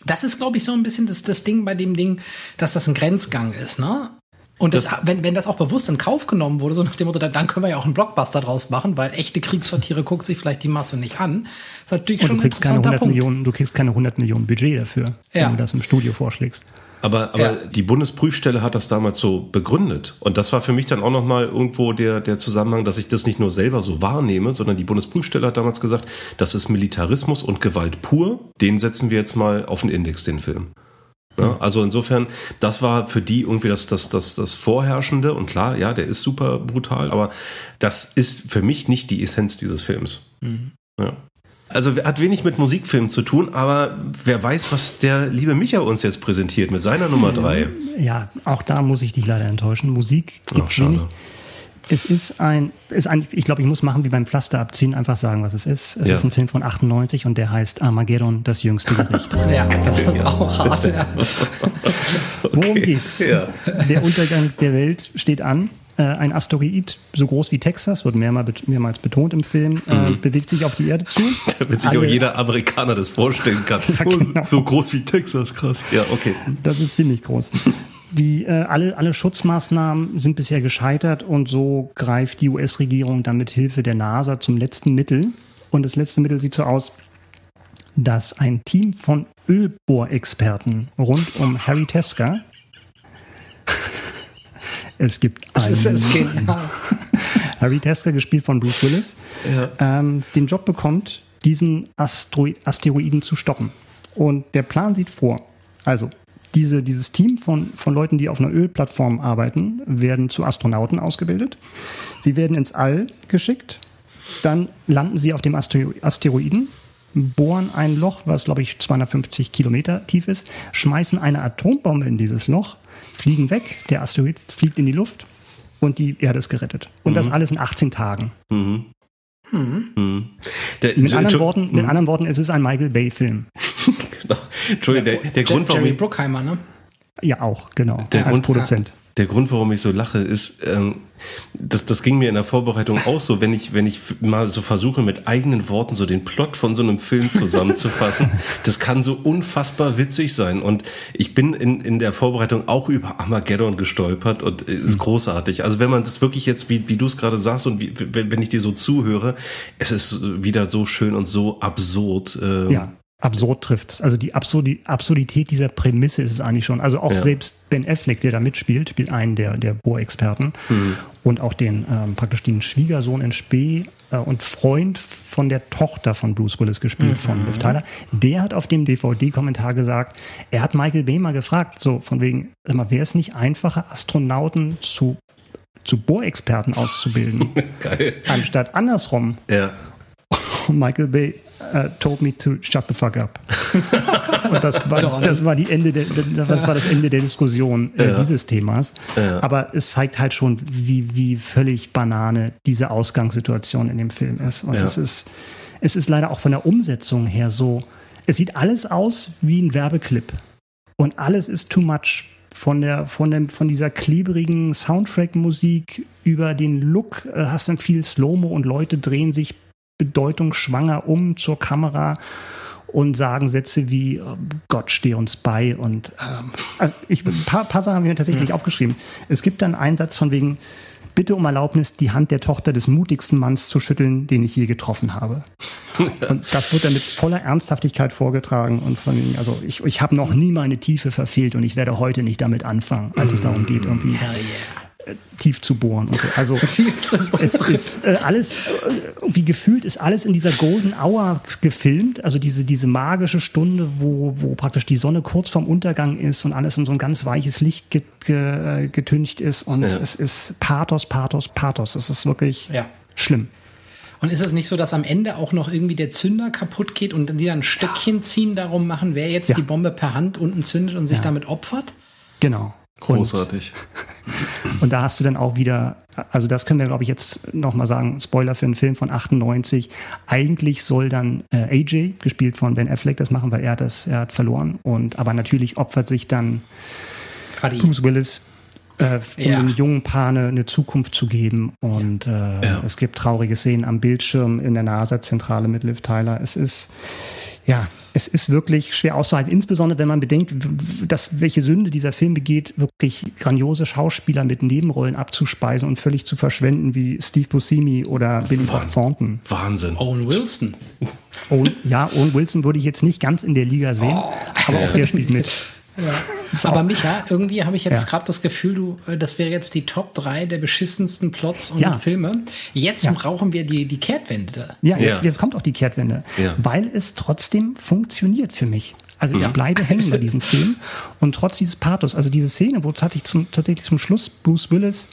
das ist, glaube ich, so ein bisschen das, das Ding bei dem Ding, dass das ein Grenzgang ist, ne? Und das, das, wenn, wenn das auch bewusst in Kauf genommen wurde, so nach dem Motto, dann können wir ja auch einen Blockbuster draus machen, weil echte Kriegssatire guckt sich vielleicht die Masse nicht an. Das ist natürlich Und schon du kriegst keine 100 Punkt. Millionen, du kriegst keine 100 Millionen Budget dafür, ja. wenn du das im Studio vorschlägst. Aber, aber ja. die Bundesprüfstelle hat das damals so begründet. Und das war für mich dann auch nochmal irgendwo der, der Zusammenhang, dass ich das nicht nur selber so wahrnehme, sondern die Bundesprüfstelle hat damals gesagt, das ist Militarismus und Gewalt pur. Den setzen wir jetzt mal auf den Index, den Film. Ne? Also insofern, das war für die irgendwie das, das, das, das Vorherrschende. Und klar, ja, der ist super brutal, aber das ist für mich nicht die Essenz dieses Films. Mhm. Ja. Also hat wenig mit Musikfilmen zu tun, aber wer weiß, was der liebe Micha uns jetzt präsentiert mit seiner Nummer drei. Ja, auch da muss ich dich leider enttäuschen. Musik gibt Ach, wenig. Es ist ein, ist ein, ich glaube, ich muss machen wie beim Pflaster abziehen, einfach sagen, was es ist. Es ja. ist ein Film von 98 und der heißt Armageddon, das jüngste Gericht. ja, das ist auch hart. Ja. Worum geht's? Ja. Der Untergang der Welt steht an. Äh, ein Asteroid so groß wie Texas, wird mehrmals, betont im Film, äh, mhm. bewegt sich auf die Erde zu. Damit sich Alle, auch jeder Amerikaner das vorstellen kann. ja, genau. so groß wie Texas, krass. Ja, okay. Das ist ziemlich groß. Die, äh, alle, alle Schutzmaßnahmen sind bisher gescheitert und so greift die US-Regierung dann mit Hilfe der NASA zum letzten Mittel. Und das letzte Mittel sieht so aus, dass ein Team von Ölbohrexperten rund um Harry Tesker es gibt einen, das ist Harry Tesker, gespielt von Bruce Willis, ja. ähm, den Job bekommt, diesen Astro Asteroiden zu stoppen. Und der Plan sieht vor, also diese, dieses Team von, von Leuten, die auf einer Ölplattform arbeiten, werden zu Astronauten ausgebildet. Sie werden ins All geschickt. Dann landen sie auf dem Asteroiden, bohren ein Loch, was glaube ich 250 Kilometer tief ist, schmeißen eine Atombombe in dieses Loch, fliegen weg, der Asteroid fliegt in die Luft und die Erde ist gerettet. Und mhm. das alles in 18 Tagen. Mhm. Mhm. mhm. Der, mit, anderen Worten, mit mhm. anderen Worten, es ist ein Michael Bay-Film. genau. Entschuldigung, der, der Grund, warum Jerry Bruckheimer, ne? Ja, auch, genau. Der als Grund, Produzent der Grund, warum ich so lache, ist, ähm, das, das ging mir in der Vorbereitung auch so, wenn ich, wenn ich mal so versuche, mit eigenen Worten so den Plot von so einem Film zusammenzufassen, das kann so unfassbar witzig sein. Und ich bin in, in der Vorbereitung auch über Armageddon gestolpert und ist mhm. großartig. Also wenn man das wirklich jetzt, wie, wie du es gerade sagst und wie, wenn ich dir so zuhöre, es ist wieder so schön und so absurd. Ähm, ja absurd trifft. Also die Absurdi Absurdität dieser Prämisse ist es eigentlich schon. Also auch ja. selbst Ben Affleck, der da mitspielt, spielt einen der, der Bohrexperten mhm. und auch den ähm, praktisch den Schwiegersohn in Spee äh, und Freund von der Tochter von Bruce Willis gespielt, mhm. von Liv Tyler. Der hat auf dem DVD-Kommentar gesagt, er hat Michael Bay mal gefragt, so von wegen, sag mal, wäre es nicht einfacher, Astronauten zu zu Bohrexperten auszubilden, Geil. anstatt andersrum. Ja. Und Michael Bay uh, told me to shut the fuck up. Und das war, das war, die Ende der, das war das Ende der Diskussion äh, ja. dieses Themas. Ja. Aber es zeigt halt schon, wie, wie völlig Banane diese Ausgangssituation in dem Film ist. Und ja. es ist, es ist leider auch von der Umsetzung her so, es sieht alles aus wie ein Werbeclip. Und alles ist too much von der von dem von dieser klebrigen Soundtrack-Musik über den Look äh, hast dann viel Slow-Mo und Leute drehen sich bedeutungsschwanger um zur Kamera und sagen Sätze wie oh Gott stehe uns bei und ähm, also ich, ein paar, paar Sachen haben wir tatsächlich ja. aufgeschrieben. Es gibt dann einen Satz von wegen Bitte um Erlaubnis, die Hand der Tochter des mutigsten Manns zu schütteln, den ich je getroffen habe. und das wird dann mit voller Ernsthaftigkeit vorgetragen und von also ich, ich habe noch nie meine Tiefe verfehlt und ich werde heute nicht damit anfangen, als es darum geht, irgendwie yeah tief zu bohren. Und so. Also es ist äh, alles, äh, wie gefühlt ist alles in dieser Golden Hour gefilmt, also diese, diese magische Stunde, wo, wo praktisch die Sonne kurz vorm Untergang ist und alles in so ein ganz weiches Licht get, ge, getüncht ist und ja. es ist Pathos, Pathos, Pathos. Es ist wirklich ja. schlimm. Und ist es nicht so, dass am Ende auch noch irgendwie der Zünder kaputt geht und die dann ein Stöckchen ziehen, darum machen, wer jetzt ja. die Bombe per Hand unten zündet und sich damit opfert? Genau. Großartig. Und, und, da hast du dann auch wieder, also das können wir, glaube ich, jetzt nochmal sagen, Spoiler für einen Film von 98. Eigentlich soll dann äh, AJ, gespielt von Ben Affleck, das machen, weil er das, er hat verloren. Und aber natürlich opfert sich dann Fadi. Bruce Willis, äh, um ja. dem jungen Paar eine, eine, Zukunft zu geben. Und äh, ja. es gibt traurige Szenen am Bildschirm in der NASA-Zentrale mit Liv Tyler. Es ist ja, es ist wirklich schwer auszuhalten, insbesondere wenn man bedenkt, dass welche Sünde dieser Film begeht, wirklich grandiose Schauspieler mit Nebenrollen abzuspeisen und völlig zu verschwenden, wie Steve Buscemi oder Billy Bob Thornton. Wahnsinn. Owen Wilson. Owen, ja, Owen Wilson würde ich jetzt nicht ganz in der Liga sehen, oh. aber auch der spielt mit. Ja. Aber Micha, irgendwie habe ich jetzt ja. gerade das Gefühl, du, äh, das wäre jetzt die Top 3 der beschissensten Plots und ja. Filme. Jetzt ja. brauchen wir die, die Kehrtwende. Ja, jetzt, jetzt kommt auch die Kehrtwende, weil es trotzdem funktioniert für mich. Also ich bleibe hängen bei diesem Film und trotz dieses Pathos, also diese Szene, wo tatsächlich zum, tatsächlich zum Schluss Bruce Willis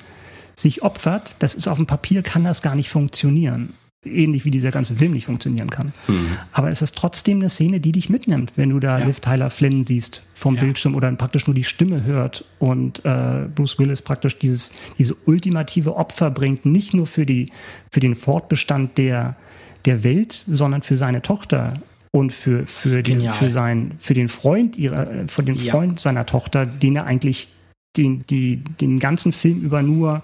sich opfert, das ist auf dem Papier, kann das gar nicht funktionieren ähnlich wie dieser ganze Film nicht funktionieren kann. Mhm. Aber es ist trotzdem eine Szene, die dich mitnimmt, wenn du da ja. Liv Tyler Flynn siehst vom ja. Bildschirm oder praktisch nur die Stimme hört und äh, Bruce Willis praktisch dieses, diese ultimative Opfer bringt, nicht nur für, die, für den Fortbestand der, der Welt, sondern für seine Tochter und für, für, den, für, sein, für den Freund ihrer, für den Freund ja. seiner Tochter, den er eigentlich den, die, den ganzen Film über nur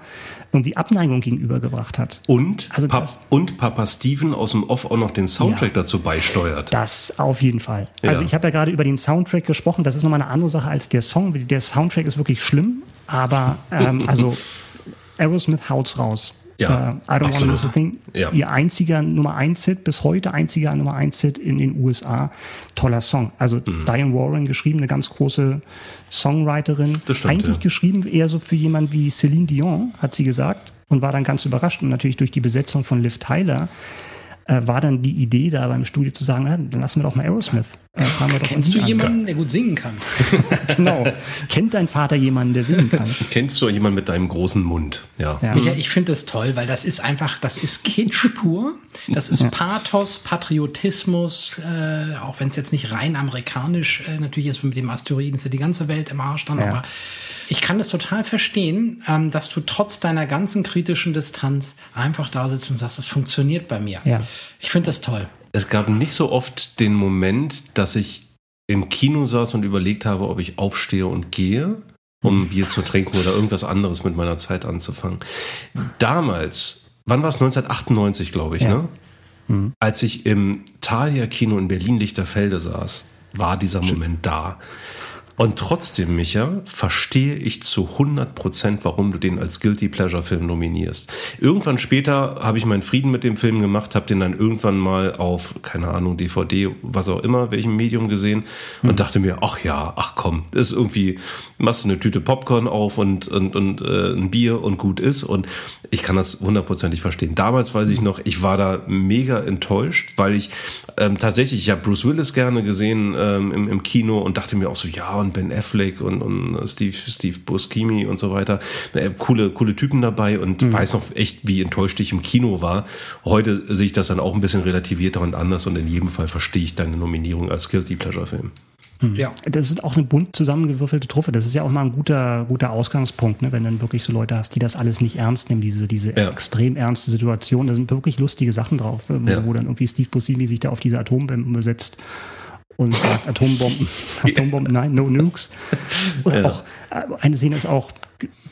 irgendwie Abneigung gegenübergebracht hat. Und, Also Pap das- und Papa Steven aus dem Off auch noch den Soundtrack dazu beisteuert. Das auf jeden Fall. Also Ja. ich habe ja gerade über den Soundtrack gesprochen. Das ist nochmal eine andere Sache als der Song. Der Soundtrack ist wirklich schlimm, aber ähm, also Aerosmith haut's raus. Ja, äh, I don't wanna absolut. lose a thing. Ja. Ihr einziger Nummer 1 Hit, bis heute einziger Nummer 1 Hit in den USA. Toller Song. Also Mhm. Diane Warren geschrieben, eine ganz große Songwriterin. Das stimmt, Eigentlich ja. geschrieben eher so für jemanden wie Celine Dion, hat sie gesagt. Und war dann ganz überrascht. Und natürlich durch die Besetzung von Liv Tyler äh, war dann die Idee da beim Studio zu sagen, na, dann lassen wir doch mal Aerosmith. Äh, fahren wir doch Kennst du an. jemanden, der gut singen kann? Genau. Kennt dein Vater jemanden, der singen kann? Kennst du jemanden mit deinem großen Mund? Ja. Ja. Micha, ich finde das toll, weil das ist einfach, das ist Kitsch pur. Das ist Pathos, Patriotismus, äh, auch wenn es jetzt nicht rein amerikanisch äh, natürlich ist, mit dem Asteroiden ist ja die ganze Welt im Arsch dann, Ja. aber ich kann das total verstehen, ähm, dass du trotz deiner ganzen kritischen Distanz einfach da sitzt und sagst, das funktioniert bei mir. Ja. Ich finde das toll. Es gab nicht so oft den Moment, dass ich im Kino saß und überlegt habe, ob ich aufstehe und gehe, um ein Bier zu trinken oder irgendwas anderes mit meiner Zeit anzufangen. Damals, wann war es? 1998, glaube ich, Ja. ne? Als ich im Thalia-Kino in Berlin-Lichterfelde saß, war dieser Moment da. Und trotzdem, Micha, verstehe ich zu 100 Prozent, warum du den als Guilty Pleasure Film nominierst. Irgendwann später habe ich meinen Frieden mit dem Film gemacht, habe den dann irgendwann mal auf, keine Ahnung, DVD, was auch immer, welchem Medium gesehen und dachte mir, ach ja, ach komm, das ist irgendwie, machst du eine Tüte Popcorn auf und, und, und äh, ein Bier und gut ist. Und ich kann das hundertprozentig verstehen. Damals weiß ich noch, ich war da mega enttäuscht, weil ich ähm, tatsächlich, ich habe Bruce Willis gerne gesehen ähm, im, im Kino und dachte mir auch so, ja, und Ben Affleck und, und Steve, Steve Buscemi und so weiter. Äh, coole, coole Typen dabei und weiß noch echt, wie enttäuscht ich im Kino war. Heute sehe ich das dann auch ein bisschen relativierter und anders und in jedem Fall verstehe ich deine Nominierung als Guilty Pleasure Film. Ja. Das ist auch eine bunt zusammengewürfelte Truppe. Das ist ja auch mal ein guter, guter Ausgangspunkt, ne? wenn du dann wirklich so Leute hast, die das alles nicht ernst nehmen, diese, diese Ja. extrem ernste Situation. Da sind wirklich lustige Sachen drauf, wo, Ja. wo dann irgendwie Steve Buscemi sich da auf diese Atombomben setzt und sagt Atombomben, Atombomben, nein, no nukes. Und Ja. auch äh, eine Szene ist auch,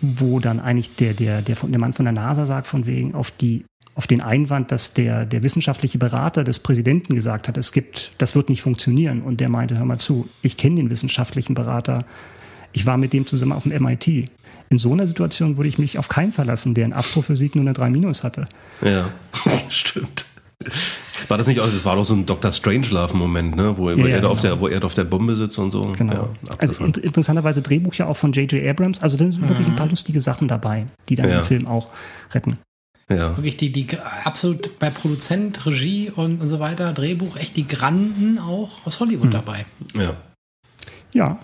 wo dann eigentlich der, der, der, der Mann von der NASA sagt, von wegen auf die auf den Einwand, dass der, der wissenschaftliche Berater des Präsidenten gesagt hat, es gibt, das wird nicht funktionieren. Und der meinte, hör mal zu, ich kenne den wissenschaftlichen Berater, ich war mit dem zusammen auf dem MIT. In so einer Situation würde ich mich auf keinen verlassen, der in Astrophysik nur eine 3 Minus hatte. Ja, stimmt. War das nicht auch, das war doch so ein Dr. Strangelove-Moment, ne? wo, wo, Ja, er da auf genau. der, wo er da auf der Bombe sitzt und so. Genau. Ja, also abgefahren. in, interessanterweise Drehbuch ja auch von J.J. Abrams. Also da sind wirklich ein paar lustige Sachen dabei, die dann Ja. den Film auch retten. ja. Wirklich die, die absolut bei Produzent, Regie und, und so weiter, Drehbuch, echt die Granden auch aus Hollywood dabei. ja. Ja.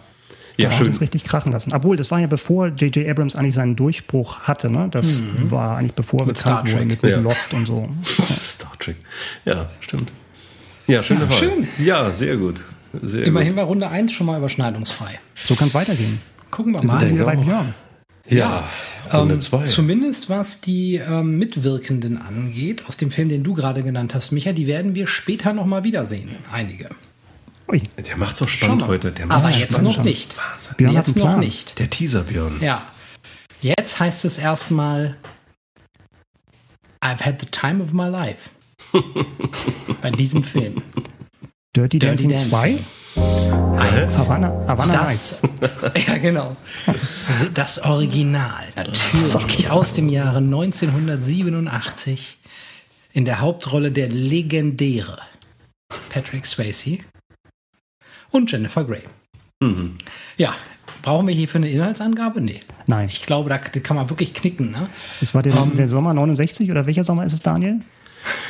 Ja, Da hat schön. es richtig krachen lassen. Obwohl, das war ja bevor J.J. Abrams eigentlich seinen Durchbruch hatte. Ne? Das war eigentlich bevor er Mit Star bekannt wurde Trek. mit, mit Ja. Lost und so. Star Trek. Ja, stimmt. Ja, schöne Ja, Wahl. schön. Ja, sehr gut. Sehr Immerhin gut. war Runde 1 schon mal überschneidungsfrei. So kann es weitergehen. Gucken wir Wir sind mal. bei auch. Björn. Ja, Runde Ähm, zwei. zumindest was die ähm, Mitwirkenden angeht, aus dem Film, den du gerade genannt hast, Micha, die werden wir später noch mal wiedersehen. Einige. Ui, Der macht's so spannend heute. Der Aber jetzt spannend. noch nicht. Wahnsinn. Björn jetzt noch nicht. Der Teaser, Björn. Ja. Jetzt heißt es erstmal I've had the time of my life. Bei diesem Film. Dirty, Dirty Dancing Dancing. 2, Havana, Havana Das, Nights. ja, genau. Das Original, natürlich, aus dem Jahre 1987. In der Hauptrolle der legendäre Patrick Swayze und Jennifer Grey. Mhm. Ja, brauchen wir hier für eine Inhaltsangabe? Nee. Nein, Ich glaube, da kann man wirklich knicken. Ne? es war der, Ähm. der Sommer 69 oder welcher Sommer ist es, Daniel?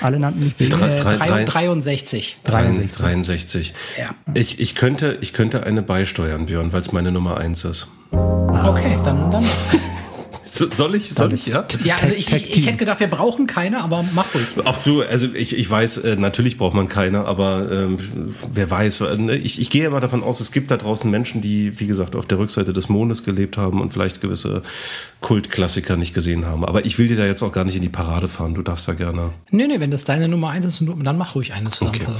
Alle nannten mich Bill. Drei- Äh, drei- drei- drei- 63. 63. 63. Ja. Ich, ich, könnte, ich könnte eine beisteuern, Björn, weil es meine Nummer eins ist. Okay, dann, dann. So, soll ich? Soll ich? Ja? Ja, also ich, ich, ich hätte gedacht, wir brauchen keine, aber mach ruhig. Auch du, also ich, ich weiß, äh, natürlich braucht man keine, aber ähm, wer weiß, äh, ne, ich, ich gehe immer davon aus, es gibt da draußen Menschen, die, wie gesagt, auf der Rückseite des Mondes gelebt haben und vielleicht gewisse Kultklassiker nicht gesehen haben. Aber ich will dir da jetzt auch gar nicht in die Parade fahren, du darfst da gerne. Nee, nee, wenn das deine Nummer eins ist, dann mach ruhig eine zusammen. Okay. Also,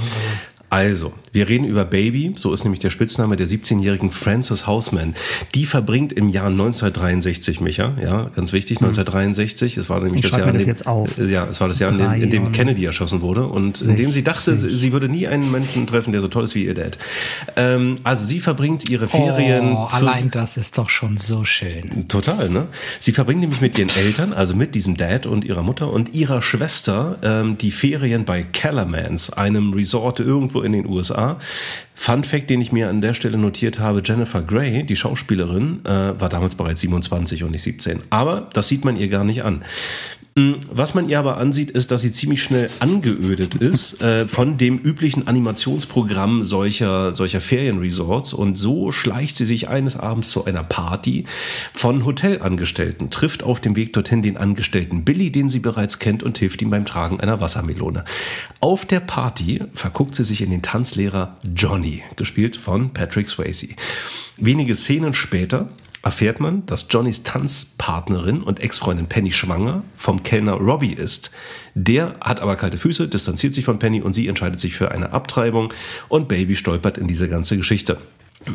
wir reden über Baby, so ist nämlich der Spitzname der 17-jährigen Frances Houseman. Die verbringt im Jahr 1963, Micha, ja, ganz wichtig, 1963. Es war nämlich Ich das Jahr, das dem, jetzt auf. ja, es war das Jahr, in dem, in dem Kennedy erschossen wurde und in dem sie dachte, sie, sie würde nie einen Menschen treffen, der so toll ist wie ihr Dad. Ähm, also sie verbringt ihre Ferien Oh, allein das ist doch schon so schön. Total, ne? Sie verbringen nämlich mit ihren Eltern, also mit diesem Dad und ihrer Mutter und ihrer Schwester ähm, die Ferien bei Kellermans, einem Resort irgendwo in den USA. Fun Fact, den ich mir an der Stelle notiert habe, Jennifer Grey, die Schauspielerin, äh, war damals bereits 27 und nicht 17. Aber das sieht man ihr gar nicht an. Mm, Was man ihr aber ansieht, ist, dass sie ziemlich schnell angeödet ist äh, von dem üblichen Animationsprogramm solcher, solcher Ferienresorts. Und so schleicht sie sich eines Abends zu einer Party von Hotelangestellten, trifft auf dem Weg dorthin den Angestellten Billy, den sie bereits kennt, und hilft ihm beim Tragen einer Wassermelone. Auf der Party verguckt sie sich in den Tanzlehrer Johnny, gespielt von Patrick Swayze. Wenige Szenen später erfährt man, dass Johnnys Tanzpartnerin und Ex-Freundin Penny schwanger vom Kellner Robbie ist. Der hat aber kalte Füße, distanziert sich von Penny und sie entscheidet sich für eine Abtreibung und Baby stolpert in diese ganze Geschichte.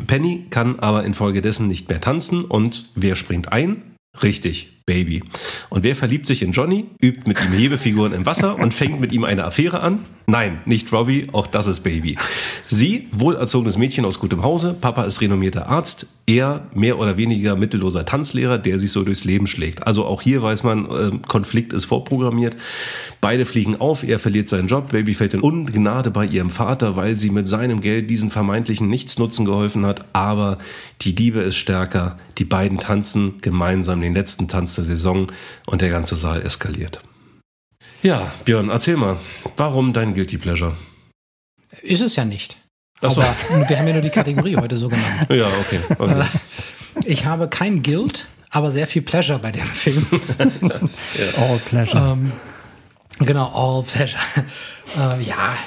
Penny kann aber infolgedessen nicht mehr tanzen und wer springt ein? Richtig, Baby. Und wer verliebt sich in Johnny, übt mit ihm Hebefiguren im Wasser und fängt mit ihm eine Affäre an? Nein, nicht Robbie, auch das ist Baby. Sie, wohlerzogenes Mädchen aus gutem Hause, Papa ist renommierter Arzt, er mehr oder weniger mittelloser Tanzlehrer, der sich so durchs Leben schlägt. Also auch hier weiß man, äh, Konflikt ist vorprogrammiert. Beide fliegen auf, er verliert seinen Job, Baby fällt in Ungnade bei ihrem Vater, weil sie mit seinem Geld diesen vermeintlichen Nichtsnutzen geholfen hat. Aber die Liebe ist stärker, die beiden tanzen gemeinsam den letzten Tanz der Saison und der ganze Saal eskaliert. Ja, Björn, erzähl mal, warum dein Guilty Pleasure? Ist es ja nicht. Ach so. Aber wir haben ja nur die Kategorie heute so genannt. Ja, okay. okay. Ich habe kein Guilt, aber sehr viel Pleasure bei dem Film. All pleasure. Ähm, genau, All Pleasure. Äh, ja,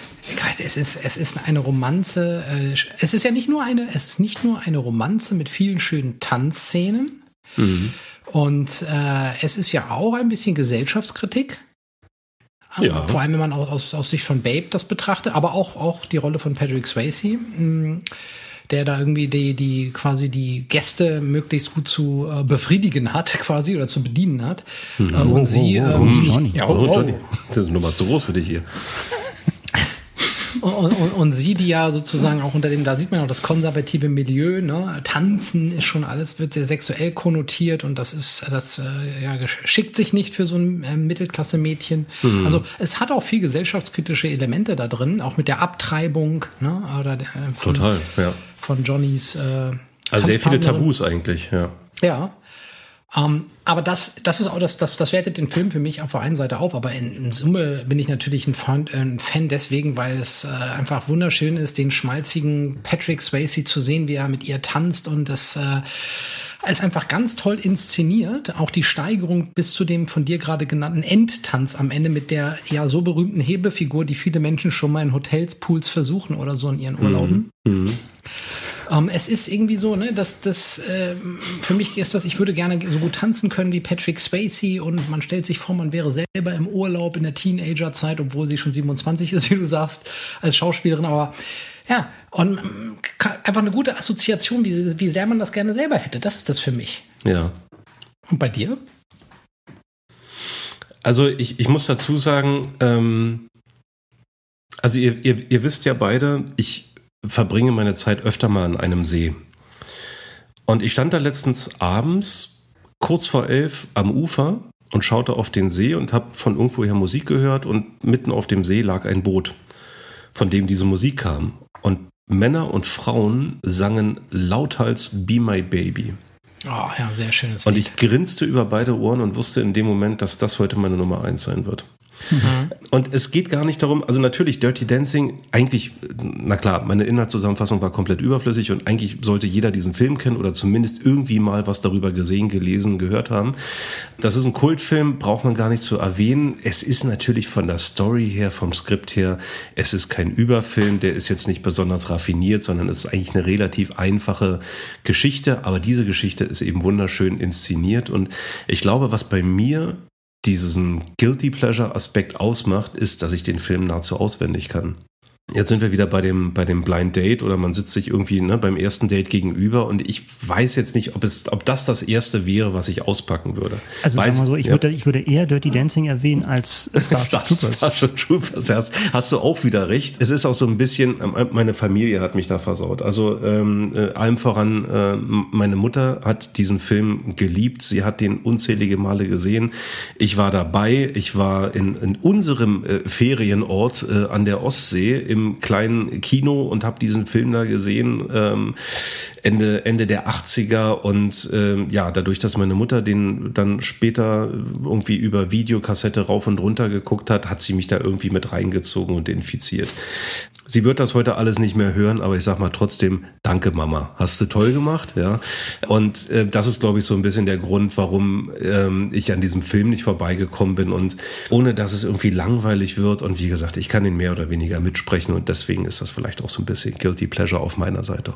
es ist, es ist eine Romanze. Äh, es ist ja nicht nur eine, es ist nicht nur eine Romanze mit vielen schönen Tanzszenen. Und äh, es ist ja auch ein bisschen Gesellschaftskritik. Ja. Vor allem, wenn man aus, aus, Sicht von Babe das betrachtet, aber auch, auch die Rolle von Patrick Swayze, mh, der da irgendwie die, die quasi die Gäste möglichst gut zu äh, befriedigen hat, quasi, oder zu bedienen hat. Äh, und sie, oh, äh, oh, die nicht- Johnny. ja, Oh, oh, Johnny, das ist nochmal zu groß für dich hier. Und, und, und sie, die ja sozusagen auch unter dem, da sieht man auch das konservative Milieu, ne? Tanzen ist schon alles, wird sehr sexuell konnotiert und das ist, das äh, ja, schickt sich nicht für so ein äh, Mittelklasse-Mädchen. Also es hat auch viel gesellschaftskritische Elemente da drin, auch mit der Abtreibung, ne? Oder der, äh, von, Total, ja. von Johnnys äh, Also sehr viele. Tabus eigentlich, ja. Ja. Ähm, aber das, das ist auch das, das, das wertet den Film für mich auf der einen Seite auf, aber in, in Summe bin ich natürlich ein Fan, äh, ein Fan deswegen, weil es äh, einfach wunderschön ist, den schmalzigen Patrick Swayze zu sehen, wie er mit ihr tanzt und das äh, ist einfach ganz toll inszeniert. Auch die Steigerung bis zu dem von dir gerade genannten Endtanz am Ende mit der ja so berühmten Hebefigur, die viele Menschen schon mal in Hotels, Pools versuchen oder so in ihren Urlauben. Ähm, es ist irgendwie so, ne, dass das ähm, für mich ist das, ich würde gerne so gut tanzen können wie Patrick Swayze und man stellt sich vor, man wäre selber im Urlaub in der Teenagerzeit, obwohl sie schon 27 ist, wie du sagst, als Schauspielerin, aber ja, und ähm, einfach eine gute Assoziation, wie, wie sehr man das gerne selber hätte. Das ist das für mich. Ja. Und bei dir? Also ich, ich muss dazu sagen, ähm, also ihr, ihr, ihr wisst ja beide, ich verbringe meine Zeit öfter mal an einem See. Und ich stand da letztens abends, kurz vor elf, am Ufer und schaute auf den See und habe von irgendwoher Musik gehört und mitten auf dem See lag ein Boot, von dem diese Musik kam. Und Männer und Frauen sangen lauthals Be My Baby. Oh, ja, sehr schönes Und ich grinste über beide Ohren und wusste in dem Moment, dass das heute meine Nummer eins sein wird. Und es geht gar nicht darum, also natürlich Dirty Dancing, eigentlich, na klar, meine Inhaltszusammenfassung war komplett überflüssig und eigentlich sollte jeder diesen Film kennen oder zumindest irgendwie mal was darüber gesehen, gelesen, gehört haben. Das ist ein Kultfilm, braucht man gar nicht zu erwähnen. Es ist natürlich von der Story her, vom Skript her, es ist kein Überfilm, der ist jetzt nicht besonders raffiniert, sondern es ist eigentlich eine relativ einfache Geschichte, aber diese Geschichte ist eben wunderschön inszeniert und ich glaube, was bei mir diesen Guilty Pleasure Aspekt ausmacht, ist, dass ich den Film nahezu auswendig kann. Jetzt sind wir wieder bei dem, bei dem Blind Date oder man sitzt sich irgendwie ne, beim ersten Date gegenüber und ich weiß jetzt nicht, ob, es, ob das das erste wäre, was ich auspacken würde. Also weiß, sagen wir so, ich, ja. würde, ich würde eher Dirty Dancing erwähnen als Starship Star, Troopers. Starship Troopers, das hast du auch wieder recht. Es ist auch so ein bisschen, ähm, meine Familie hat mich da versaut. Also ähm, äh, allem voran, äh, meine Mutter hat diesen Film geliebt, sie hat den unzählige Male gesehen. Ich war dabei, ich war in, in unserem äh, Ferienort äh, an der Ostsee im kleinen Kino und habe diesen Film da gesehen ähm, Ende Ende der 80er und ähm, ja dadurch, dass meine Mutter den dann später irgendwie über Videokassette rauf und runter geguckt hat, hat sie mich da irgendwie mit reingezogen und infiziert. Sie wird das heute alles nicht mehr hören, aber ich sag mal trotzdem, danke Mama, hast du toll gemacht, ja. Und äh, das ist, glaube ich, so ein bisschen der Grund, warum ähm, ich an diesem Film nicht vorbeigekommen bin und ohne dass es irgendwie langweilig wird. Und wie gesagt, ich kann ihn mehr oder weniger mitsprechen und deswegen ist das vielleicht auch so ein bisschen Guilty Pleasure auf meiner Seite.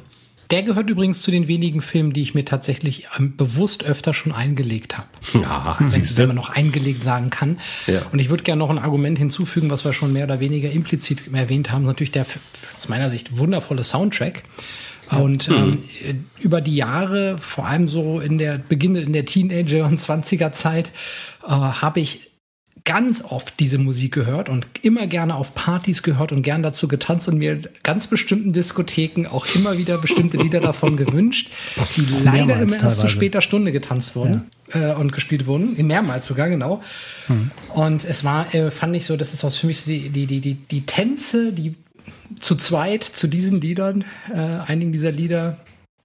Der gehört übrigens zu den wenigen Filmen, die ich mir tatsächlich ähm, bewusst öfter schon eingelegt habe. Ja, wenn, wenn man noch eingelegt sagen kann. Ja. Und ich würde gerne noch ein Argument hinzufügen, was wir schon mehr oder weniger implizit erwähnt haben. Natürlich der aus meiner Sicht wundervolle Soundtrack. Und ähm, mhm. über die Jahre, vor allem so in der Beginn in der Teenager- und 20er Zeit, äh, habe ich ganz oft diese Musik gehört und immer gerne auf Partys gehört und gern dazu getanzt und mir ganz bestimmten Diskotheken auch immer wieder bestimmte Lieder davon gewünscht, die leider immer erst zu später Stunde getanzt wurden ja. äh, und gespielt wurden, mehrmals sogar genau. Hm. Und es war, äh, fand ich so, das ist aus für mich die, die, die, die, die Tänze, die zu zweit zu diesen Liedern, äh, einigen dieser Lieder,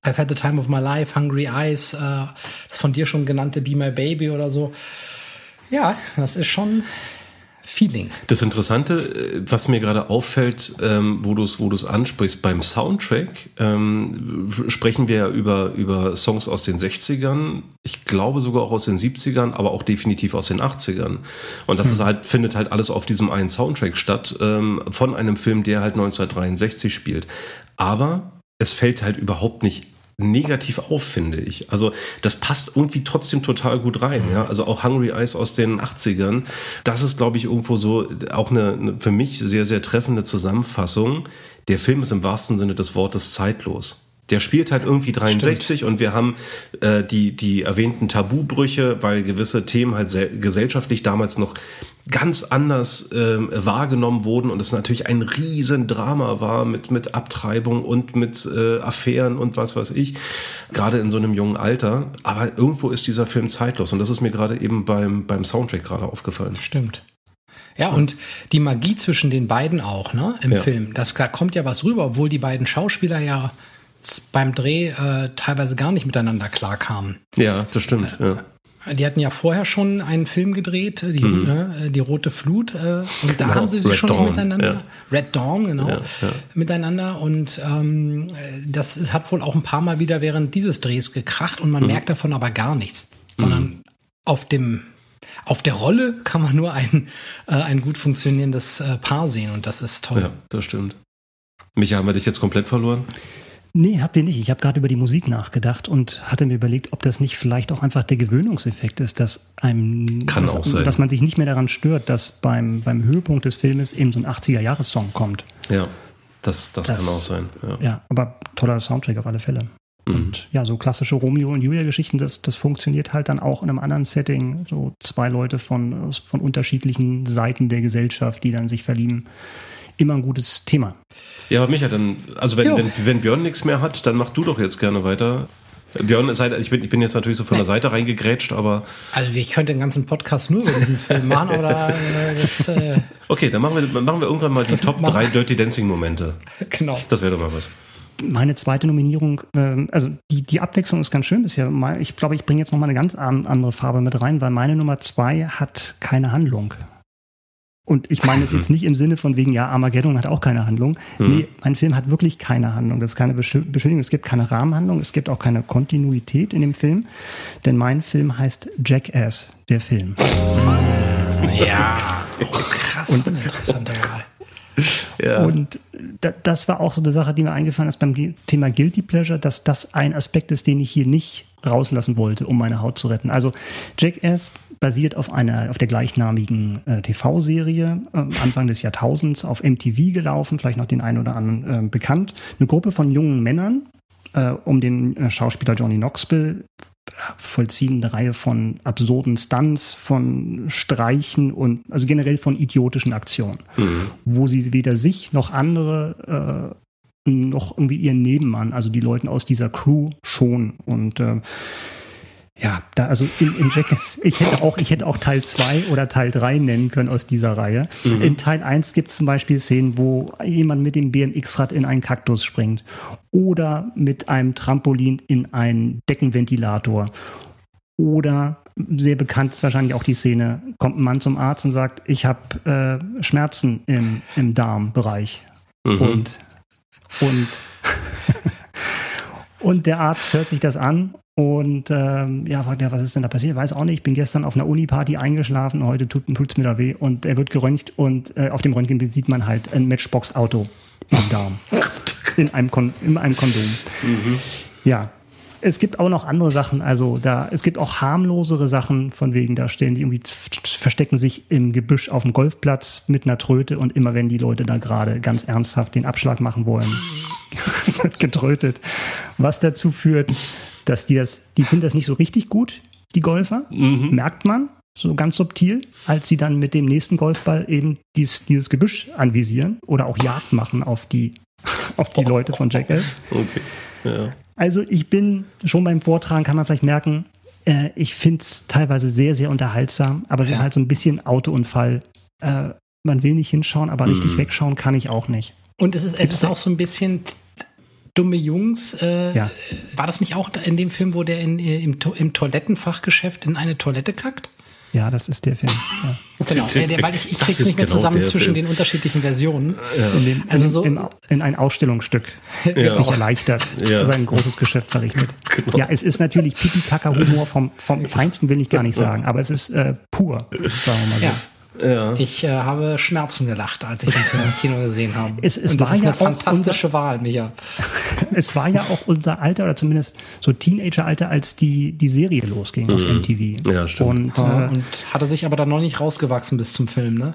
I've had the time of my life, Hungry Eyes, äh, das von dir schon genannte Be My Baby oder so. Ja, das ist schon Feeling. Das Interessante, äh, was mir gerade auffällt, ähm, wo du es wo ansprichst, beim Soundtrack ähm, sprechen wir ja über, über Songs aus den 60ern, ich glaube sogar auch aus den 70ern, aber auch definitiv aus den 80ern. Und das hm. ist halt, findet halt alles auf diesem einen Soundtrack statt, ähm, von einem Film, der halt 1963 spielt. Aber es fällt halt überhaupt nicht negativ auf, finde ich. Also das passt irgendwie trotzdem total gut rein. Ja? Also auch Hungry Eyes aus den 80ern, das ist, glaube ich, irgendwo so auch eine, eine für mich sehr, sehr treffende Zusammenfassung. Der Film ist im wahrsten Sinne des Wortes zeitlos. Der spielt halt irgendwie 63 Stimmt. und wir haben äh, die, die erwähnten Tabubrüche, weil gewisse Themen halt gesellschaftlich damals noch ganz anders äh, wahrgenommen wurden und es natürlich ein Riesendrama war mit, mit Abtreibung und mit äh, Affären und was weiß ich, gerade in so einem jungen Alter. Aber irgendwo ist dieser Film zeitlos und das ist mir gerade eben beim, beim Soundtrack gerade aufgefallen. Stimmt. Ja, und die Magie zwischen den beiden auch, ne, im ja. Film. Das, da kommt ja was rüber, obwohl die beiden Schauspieler ja beim Dreh äh, teilweise gar nicht miteinander klarkamen. Ja, das stimmt. Äh, ja. Die hatten ja vorher schon einen Film gedreht, die, mhm. ne, die Rote Flut, äh, und da genau. haben sie sich Red schon Dawn, miteinander, ja. Red Dawn, genau, ja, miteinander. Und ähm, das hat wohl auch ein paar Mal wieder während dieses Drehs gekracht und man mhm. merkt davon aber gar nichts, sondern mhm. auf dem auf der Rolle kann man nur ein, äh, ein gut funktionierendes äh, Paar sehen und das ist toll. Ja, das stimmt. Micha, haben wir dich jetzt komplett verloren? Nee, habt ihr nicht. Ich habe gerade über die Musik nachgedacht und hatte mir überlegt, ob das nicht vielleicht auch einfach der Gewöhnungseffekt ist, dass einem Kann dass, auch sein. dass man sich nicht mehr daran stört, dass beim, beim Höhepunkt des Filmes eben so ein 80er-Jahres-Song kommt. Ja, das, das, das, kann auch sein. Ja. ja, aber toller Soundtrack auf alle Fälle. Mhm. Und ja, so klassische Romeo und Julia-Geschichten, das, das funktioniert halt dann auch in einem anderen Setting. So zwei Leute von, von unterschiedlichen Seiten der Gesellschaft, die dann sich verlieben immer ein gutes Thema. Ja, aber Micha, dann, also wenn, wenn, wenn Björn nichts mehr hat, dann mach du doch jetzt gerne weiter. Björn, ich bin, ich bin jetzt natürlich so von der Seite reingegrätscht, aber. Also ich könnte den ganzen Podcast nur über diesen Film machen, oder äh, das, äh Okay, dann machen wir, machen wir irgendwann mal die Top 3 Dirty Dancing Momente. Genau. Das wäre doch mal was. Meine zweite Nominierung, äh, also die, die Abwechslung ist ganz schön bisher. Ich glaube, ich bringe jetzt noch mal eine ganz andere Farbe mit rein, weil meine Nummer zwei hat keine Handlung. Und ich meine es jetzt nicht im Sinne von wegen, ja, Armageddon hat auch keine Handlung. Mhm. Nee, mein Film hat wirklich keine Handlung. Das ist keine Beschuldigung. Es gibt keine Rahmenhandlung. Es gibt auch keine Kontinuität in dem Film. Denn mein Film heißt Jackass, der Film. Ja, oh, krass. Und, interessanter. Ja. Und das war auch so eine Sache, die mir eingefallen ist beim Thema Guilty Pleasure, dass das ein Aspekt ist, den ich hier nicht rauslassen wollte, um meine Haut zu retten. Also Jackass basiert auf einer, auf der gleichnamigen äh, TV-Serie, äh, Anfang des Jahrtausends auf MTV gelaufen, vielleicht noch den einen oder anderen äh, bekannt. Eine Gruppe von jungen Männern äh, um den äh, Schauspieler Johnny Knoxville vollziehen eine Reihe von absurden Stunts, von Streichen und also generell von idiotischen Aktionen, mhm. wo sie weder sich noch andere äh, noch irgendwie ihren Nebenmann, also die Leute aus dieser Crew schon und äh, ja, da also in, in Jackass, ich hätte auch, ich hätte auch Teil 2 oder Teil 3 nennen können aus dieser Reihe. Mhm. In Teil 1 gibt es zum Beispiel Szenen, wo jemand mit dem BMX-Rad in einen Kaktus springt oder mit einem Trampolin in einen Deckenventilator. Oder sehr bekannt ist wahrscheinlich auch die Szene, kommt ein Mann zum Arzt und sagt, ich habe äh, Schmerzen im, im Darmbereich. Mhm. Und, und, und der Arzt hört sich das an und ähm, ja, fragt er, was ist denn da passiert? Weiß auch nicht. Ich bin gestern auf einer Uni-Party eingeschlafen, heute tut es mir da weh. Und er wird geröntgt und äh, auf dem Röntgenbild sieht man halt ein Matchbox-Auto im Darm. in, einem Kon in einem Kondom. Mhm. Ja. Es gibt auch noch andere Sachen, also da, es gibt auch harmlosere Sachen, von wegen, da stellen die irgendwie, verstecken sich im Gebüsch auf dem Golfplatz mit einer Tröte und immer wenn die Leute da gerade ganz ernsthaft den Abschlag machen wollen, wird getrötet. Was dazu führt, dass die das, die finden das nicht so richtig gut, die Golfer, mhm. merkt man, so ganz subtil, als sie dann mit dem nächsten Golfball eben dies, dieses Gebüsch anvisieren oder auch Jagd machen auf die, auf die Leute von Jackass. Okay. Ja. Also ich bin schon beim Vortragen, kann man vielleicht merken, äh, ich finde es teilweise sehr, sehr unterhaltsam, aber es ja. ist halt so ein bisschen Autounfall. Äh, man will nicht hinschauen, aber mhm. richtig wegschauen kann ich auch nicht. Und es ist, es ist auch so ein bisschen dumme Jungs. Äh, ja. War das nicht auch in dem Film, wo der in, äh, im, im Toilettenfachgeschäft in eine Toilette kackt? Ja, das ist der Film. Ja. Genau, der, der, weil ich, ich krieg's nicht mehr genau zusammen zwischen Film. den unterschiedlichen Versionen. Ja. In dem, also so in, in, ein Ausstellungsstück. Ja. Richtig erleichtert. Ja. Sein großes Geschäft verrichtet. Genau. Ja, es ist natürlich Pipi-Kaka-Humor vom, vom Feinsten, will ich gar nicht sagen, aber es ist äh, pur, sagen wir mal so. Ja. Ja. Ich äh, habe Schmerzen gelacht, als ich den Film im Kino gesehen habe. Es, es war ja eine fantastische unser, Wahl, Micha. es war ja auch unser Alter oder zumindest so Teenager-Alter, als die, die Serie losging mhm. auf MTV. Ja, stimmt. Und, äh, und hatte sich aber dann noch nicht rausgewachsen bis zum Film, ne?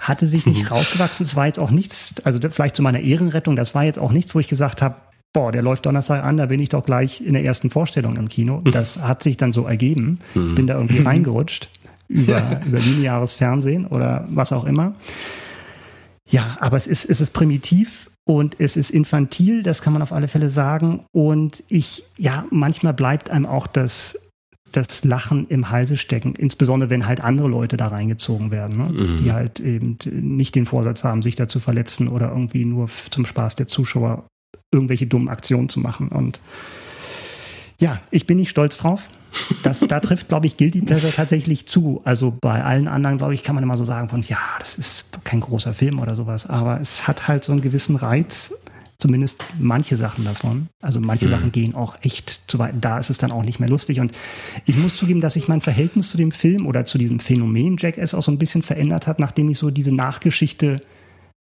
Hatte sich nicht mhm. rausgewachsen. Es war jetzt auch nichts, also vielleicht zu meiner Ehrenrettung, das war jetzt auch nichts, wo ich gesagt habe, boah, der läuft Donnerstag an, da bin ich doch gleich in der ersten Vorstellung im Kino. Das hat sich dann so ergeben. Mhm. Bin da irgendwie reingerutscht über, über lineares Fernsehen oder was auch immer. Ja, aber es ist, es ist primitiv und es ist infantil, das kann man auf alle Fälle sagen. Und ich, ja, manchmal bleibt einem auch das, das Lachen im Halse stecken, insbesondere wenn halt andere Leute da reingezogen werden, ne? mhm. die halt eben nicht den Vorsatz haben, sich da zu verletzen oder irgendwie nur zum Spaß der Zuschauer irgendwelche dummen Aktionen zu machen. Und ja, ich bin nicht stolz drauf. Das, da trifft, glaube ich, Guilty Pleasure tatsächlich zu. Also bei allen anderen, glaube ich, kann man immer so sagen von, ja, das ist kein großer Film oder sowas, aber es hat halt so einen gewissen Reiz, zumindest manche Sachen davon. Also manche mhm. Sachen gehen auch echt zu weit. Da ist es dann auch nicht mehr lustig. Und ich muss zugeben, dass sich mein Verhältnis zu dem Film oder zu diesem Phänomen Jackass auch so ein bisschen verändert hat, nachdem ich so diese Nachgeschichte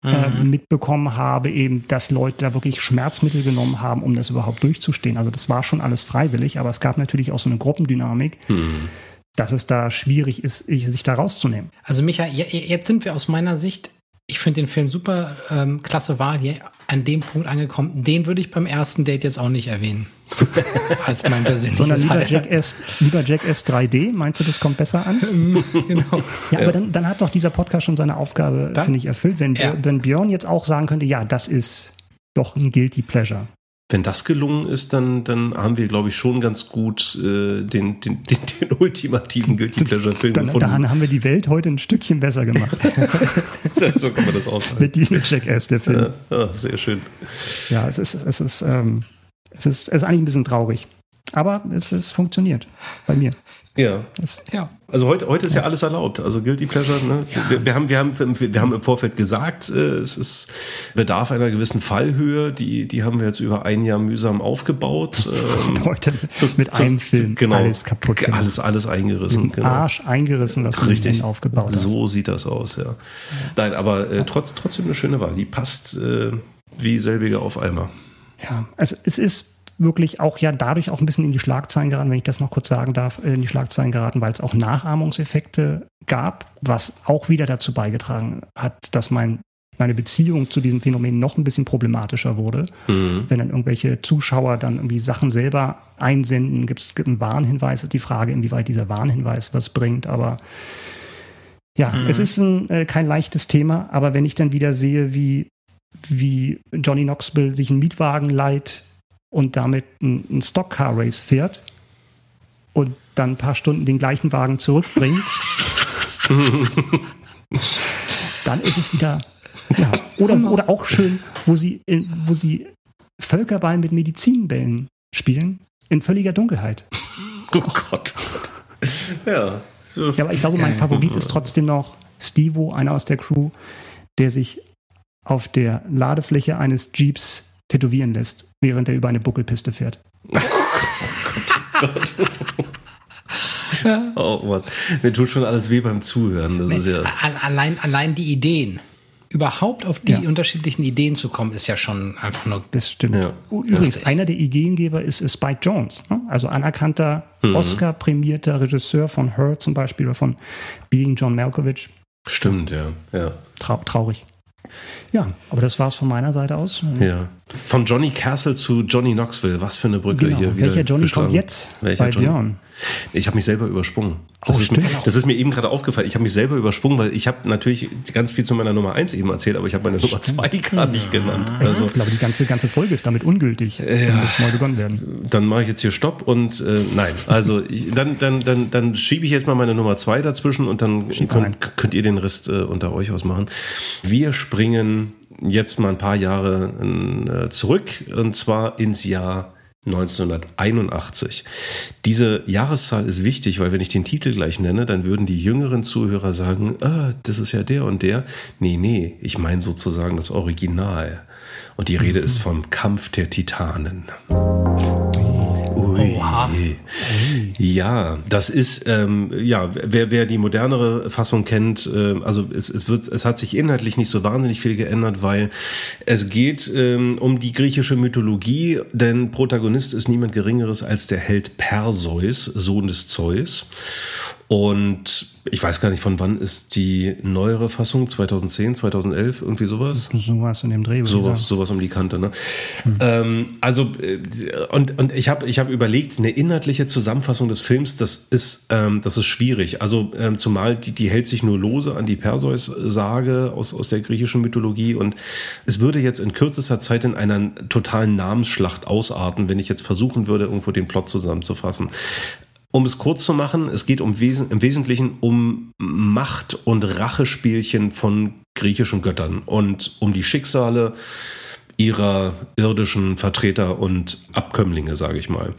äh, mhm. mitbekommen habe, eben, dass Leute da wirklich Schmerzmittel genommen haben, um das überhaupt durchzustehen. Also das war schon alles freiwillig, aber es gab natürlich auch so eine Gruppendynamik. Mhm. Dass es da schwierig ist, sich da rauszunehmen. Also Micha, jetzt sind wir aus meiner Sicht ich finde den Film super, ähm, klasse Wahl hier an dem Punkt angekommen. Den würde ich beim ersten Date jetzt auch nicht erwähnen. als mein persönliches Sondern lieber Jackass, lieber Jackass 3D, meinst du, das kommt besser an? genau. Ja, aber dann, dann hat doch dieser Podcast schon seine Aufgabe, finde ich, erfüllt. Wenn, ja. wenn Björn jetzt auch sagen könnte, ja, das ist doch ein Guilty Pleasure wenn das gelungen ist, dann, dann haben wir, glaube ich, schon ganz gut äh, den, den, den, den ultimativen Guilty Pleasure-Film gefunden. Dann haben wir die Welt heute ein Stückchen besser gemacht. so kann man das aussagen. Mit diesem Jackass, der Film. Ja, ja, sehr schön. Ja, es ist, es ist, ähm, es ist, es ist eigentlich ein bisschen traurig. Aber es, es funktioniert bei mir. Ja. Das, ja. Also heute, heute ist ja. ja alles erlaubt. Also Guilty Pleasure, ne? Ja. Wir, wir, haben, wir, haben, wir haben im Vorfeld gesagt, äh, es ist bedarf einer gewissen Fallhöhe. Die, die haben wir jetzt über ein Jahr mühsam aufgebaut. Ähm, heute zu, mit zu, einem Film genau, alles kaputt gemacht. Alles, alles eingerissen. Genau. Arsch eingerissen, was Richtig. aufgebaut hast. So sieht das aus, ja. Nein, aber äh, trotz, trotzdem eine schöne Wahl. Die passt äh, wie selbige auf Eimer. Ja, also es ist wirklich auch ja dadurch auch ein bisschen in die Schlagzeilen geraten, wenn ich das noch kurz sagen darf, in die Schlagzeilen geraten, weil es auch Nachahmungseffekte gab, was auch wieder dazu beigetragen hat, dass mein meine Beziehung zu diesem Phänomen noch ein bisschen problematischer wurde. Mhm. Wenn dann irgendwelche Zuschauer dann irgendwie Sachen selber einsenden, gibt es einen Warnhinweis, ist die Frage, inwieweit dieser Warnhinweis was bringt, aber ja, mhm. es ist ein, äh, kein leichtes Thema, aber wenn ich dann wieder sehe, wie, wie Johnny Knoxville sich einen Mietwagen leiht und damit ein, ein Stock-Car-Race fährt und dann ein paar Stunden den gleichen Wagen zurückbringt, dann ist es wieder ja, oder, oder auch schön, wo sie, wo sie Völkerball mit Medizinbällen spielen, in völliger Dunkelheit. Oh Gott. ja. So ja, aber ich glaube, mein Favorit ist trotzdem noch Stevo, einer aus der Crew, der sich auf der Ladefläche eines Jeeps tätowieren lässt, während er über eine Buckelpiste fährt. Oh Gott. oh Mann, mir tut schon alles weh beim Zuhören. Das ist ja allein, allein die Ideen überhaupt auf die ja. unterschiedlichen Ideen zu kommen, ist ja schon einfach nur. Das stimmt. Ja. Übrigens, einer der Ideengeber ist, ist Spike Jones, ne? also anerkannter mhm. Oscar-prämierter Regisseur von Her zum Beispiel oder von Being John Malkovich. Stimmt, ja. ja. Trau traurig. Ja, aber das war es von meiner Seite aus. Ja. Von Johnny Castle zu Johnny Knoxville. Was für eine Brücke genau. hier wieder. Welcher Johnny kommt jetzt Welcher bei Johnny? Björn? Ich habe mich selber übersprungen. Das, oh, ist mir, das, ist mir, eben gerade aufgefallen. Ich habe mich selber übersprungen, weil ich habe natürlich ganz viel zu meiner Nummer 1 eben erzählt, aber ich habe meine Nummer 2 gar nicht genannt. Also, ich glaube, die ganze, ganze Folge ist damit ungültig. Ja, muss mal begonnen werden. Dann mache ich jetzt hier Stopp und äh, nein. Also ich, dann, dann, dann, dann schiebe ich jetzt mal meine Nummer 2 dazwischen und dann könnt, könnt, ihr den Rest äh, unter euch ausmachen. Wir springen jetzt mal ein paar Jahre äh, zurück und zwar ins Jahr 1981. Diese Jahreszahl ist wichtig, weil wenn ich den Titel gleich nenne, dann würden die jüngeren Zuhörer sagen, ah, das ist ja der und der. Nee, nee, ich meine sozusagen das Original. Und die Rede mhm. ist vom Kampf der Titanen. Ja, das ist, ähm, ja, wer, wer die modernere Fassung kennt, äh, also es, es, wird, es hat sich inhaltlich nicht so wahnsinnig viel geändert, weil es geht ähm, um die griechische Mythologie, denn Protagonist ist niemand Geringeres als der Held Perseus, Sohn des Zeus. Und ich weiß gar nicht, von wann ist die neuere Fassung? 2010, 2011, irgendwie sowas? Sowas in dem Dreh. Sowas, sowas um die Kante, ne? Hm. Ähm, also, äh, und, und ich habe ich hab überlegt, eine inhaltliche Zusammenfassung des Films, das ist, ähm, das ist schwierig. Also, ähm, zumal die, die hält sich nur lose an die Perseus-Sage aus, aus der griechischen Mythologie und es würde jetzt in kürzester Zeit in einer totalen Namensschlacht ausarten, wenn ich jetzt versuchen würde, irgendwo den Plot zusammenzufassen. Um es kurz zu machen, es geht um Wesen, im Wesentlichen um Macht- und Rachespielchen von griechischen Göttern und um die Schicksale ihrer irdischen Vertreter und Abkömmlinge, sage ich mal.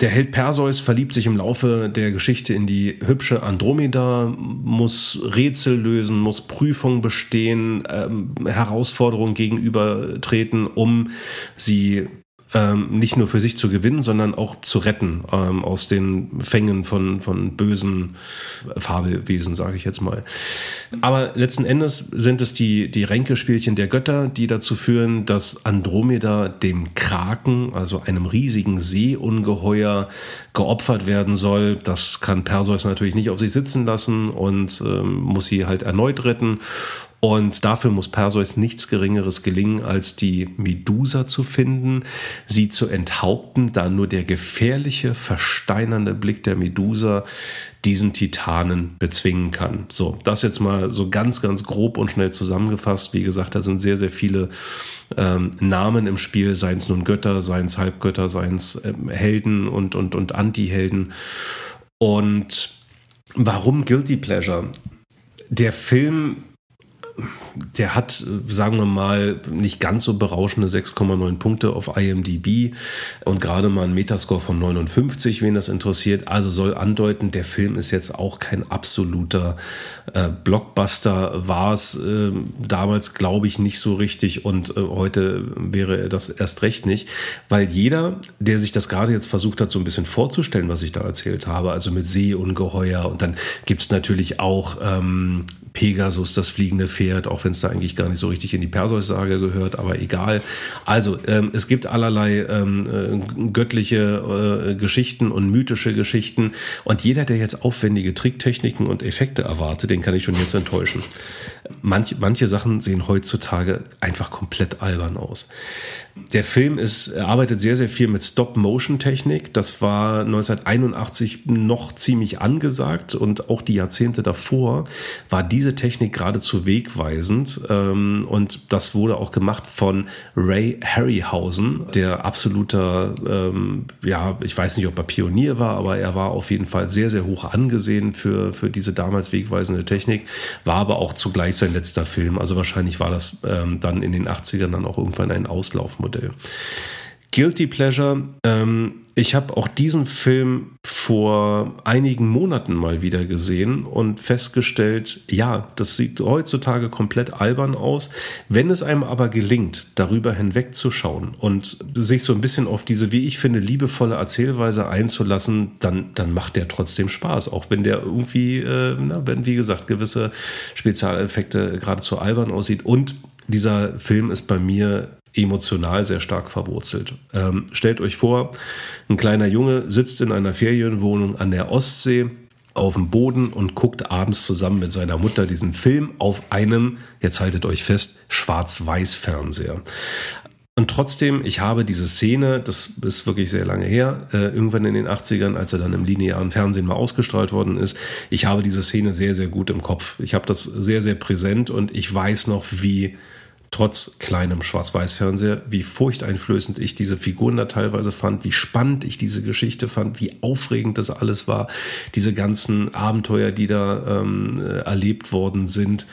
Der Held Perseus verliebt sich im Laufe der Geschichte in die hübsche Andromeda, muss Rätsel lösen, muss Prüfungen bestehen, ähm, Herausforderungen gegenübertreten, um sie ähm, nicht nur für sich zu gewinnen, sondern auch zu retten ähm, aus den Fängen von, von bösen Fabelwesen, sage ich jetzt mal. Aber letzten Endes sind es die, die Ränkespielchen der Götter, die dazu führen, dass Andromeda dem Kraken, also einem riesigen Seeungeheuer, geopfert werden soll. Das kann Perseus natürlich nicht auf sich sitzen lassen und ähm, muss sie halt erneut retten. Und dafür muss Perseus nichts Geringeres gelingen, als die Medusa zu finden, sie zu enthaupten, da nur der gefährliche, versteinernde Blick der Medusa diesen Titanen bezwingen kann. So, das jetzt mal so ganz, ganz grob und schnell zusammengefasst. Wie gesagt, da sind sehr, sehr viele ähm, Namen im Spiel, seien es nun Götter, seien es Halbgötter, seien es ähm, Helden und, und, und Anti-Helden. Und warum Guilty Pleasure? Der Film der hat, sagen wir mal, nicht ganz so berauschende 6,9 Punkte auf IMDb und gerade mal einen Metascore von 59, wen das interessiert. Also soll andeuten, der Film ist jetzt auch kein absoluter äh, Blockbuster. War es äh, damals, glaube ich, nicht so richtig und äh, heute wäre das erst recht nicht, weil jeder, der sich das gerade jetzt versucht hat, so ein bisschen vorzustellen, was ich da erzählt habe, also mit Seeungeheuer und dann gibt es natürlich auch ähm, Pegasus, das fliegende Pferd, auch wenn es da eigentlich gar nicht so richtig in die Perseus-Sage gehört, aber egal. Also ähm, es gibt allerlei ähm, äh, göttliche äh, Geschichten und mythische Geschichten und jeder, der jetzt aufwendige Tricktechniken und Effekte erwartet, den kann ich schon jetzt enttäuschen. Manch, manche Sachen sehen heutzutage einfach komplett albern aus. Der Film ist, arbeitet sehr, sehr viel mit Stop-Motion-Technik. Das war 1981 noch ziemlich angesagt und auch die Jahrzehnte davor war diese Technik geradezu wegweisend. Ähm, und das wurde auch gemacht von Ray Harryhausen, der absoluter, ähm, ja, ich weiß nicht, ob er Pionier war, aber er war auf jeden Fall sehr, sehr hoch angesehen für, für diese damals wegweisende Technik, war aber auch zugleich sein letzter Film. Also wahrscheinlich war das ähm, dann in den 80ern dann auch irgendwann ein Auslaufmodell. Guilty Pleasure. Ähm, ich habe auch diesen Film vor einigen Monaten mal wieder gesehen und festgestellt, ja, das sieht heutzutage komplett albern aus. Wenn es einem aber gelingt, darüber hinwegzuschauen und sich so ein bisschen auf diese, wie ich finde, liebevolle Erzählweise einzulassen, dann, dann macht der trotzdem Spaß. Auch wenn der irgendwie, äh, na, wenn wie gesagt gewisse Spezialeffekte geradezu albern aussieht. Und dieser Film ist bei mir emotional sehr stark verwurzelt. Ähm, stellt euch vor, ein kleiner Junge sitzt in einer Ferienwohnung an der Ostsee auf dem Boden und guckt abends zusammen mit seiner Mutter diesen Film auf einem, jetzt haltet euch fest, Schwarz-Weiß-Fernseher. Und trotzdem, ich habe diese Szene, das ist wirklich sehr lange her, äh, irgendwann in den 80ern, als er dann im linearen Fernsehen mal ausgestrahlt worden ist, ich habe diese Szene sehr, sehr gut im Kopf. Ich habe das sehr, sehr präsent und ich weiß noch, wie trotz kleinem Schwarz-Weiß-Fernseher, wie furchteinflößend ich diese Figuren da teilweise fand, wie spannend ich diese Geschichte fand, wie aufregend das alles war, diese ganzen Abenteuer, die da ähm, erlebt worden sind.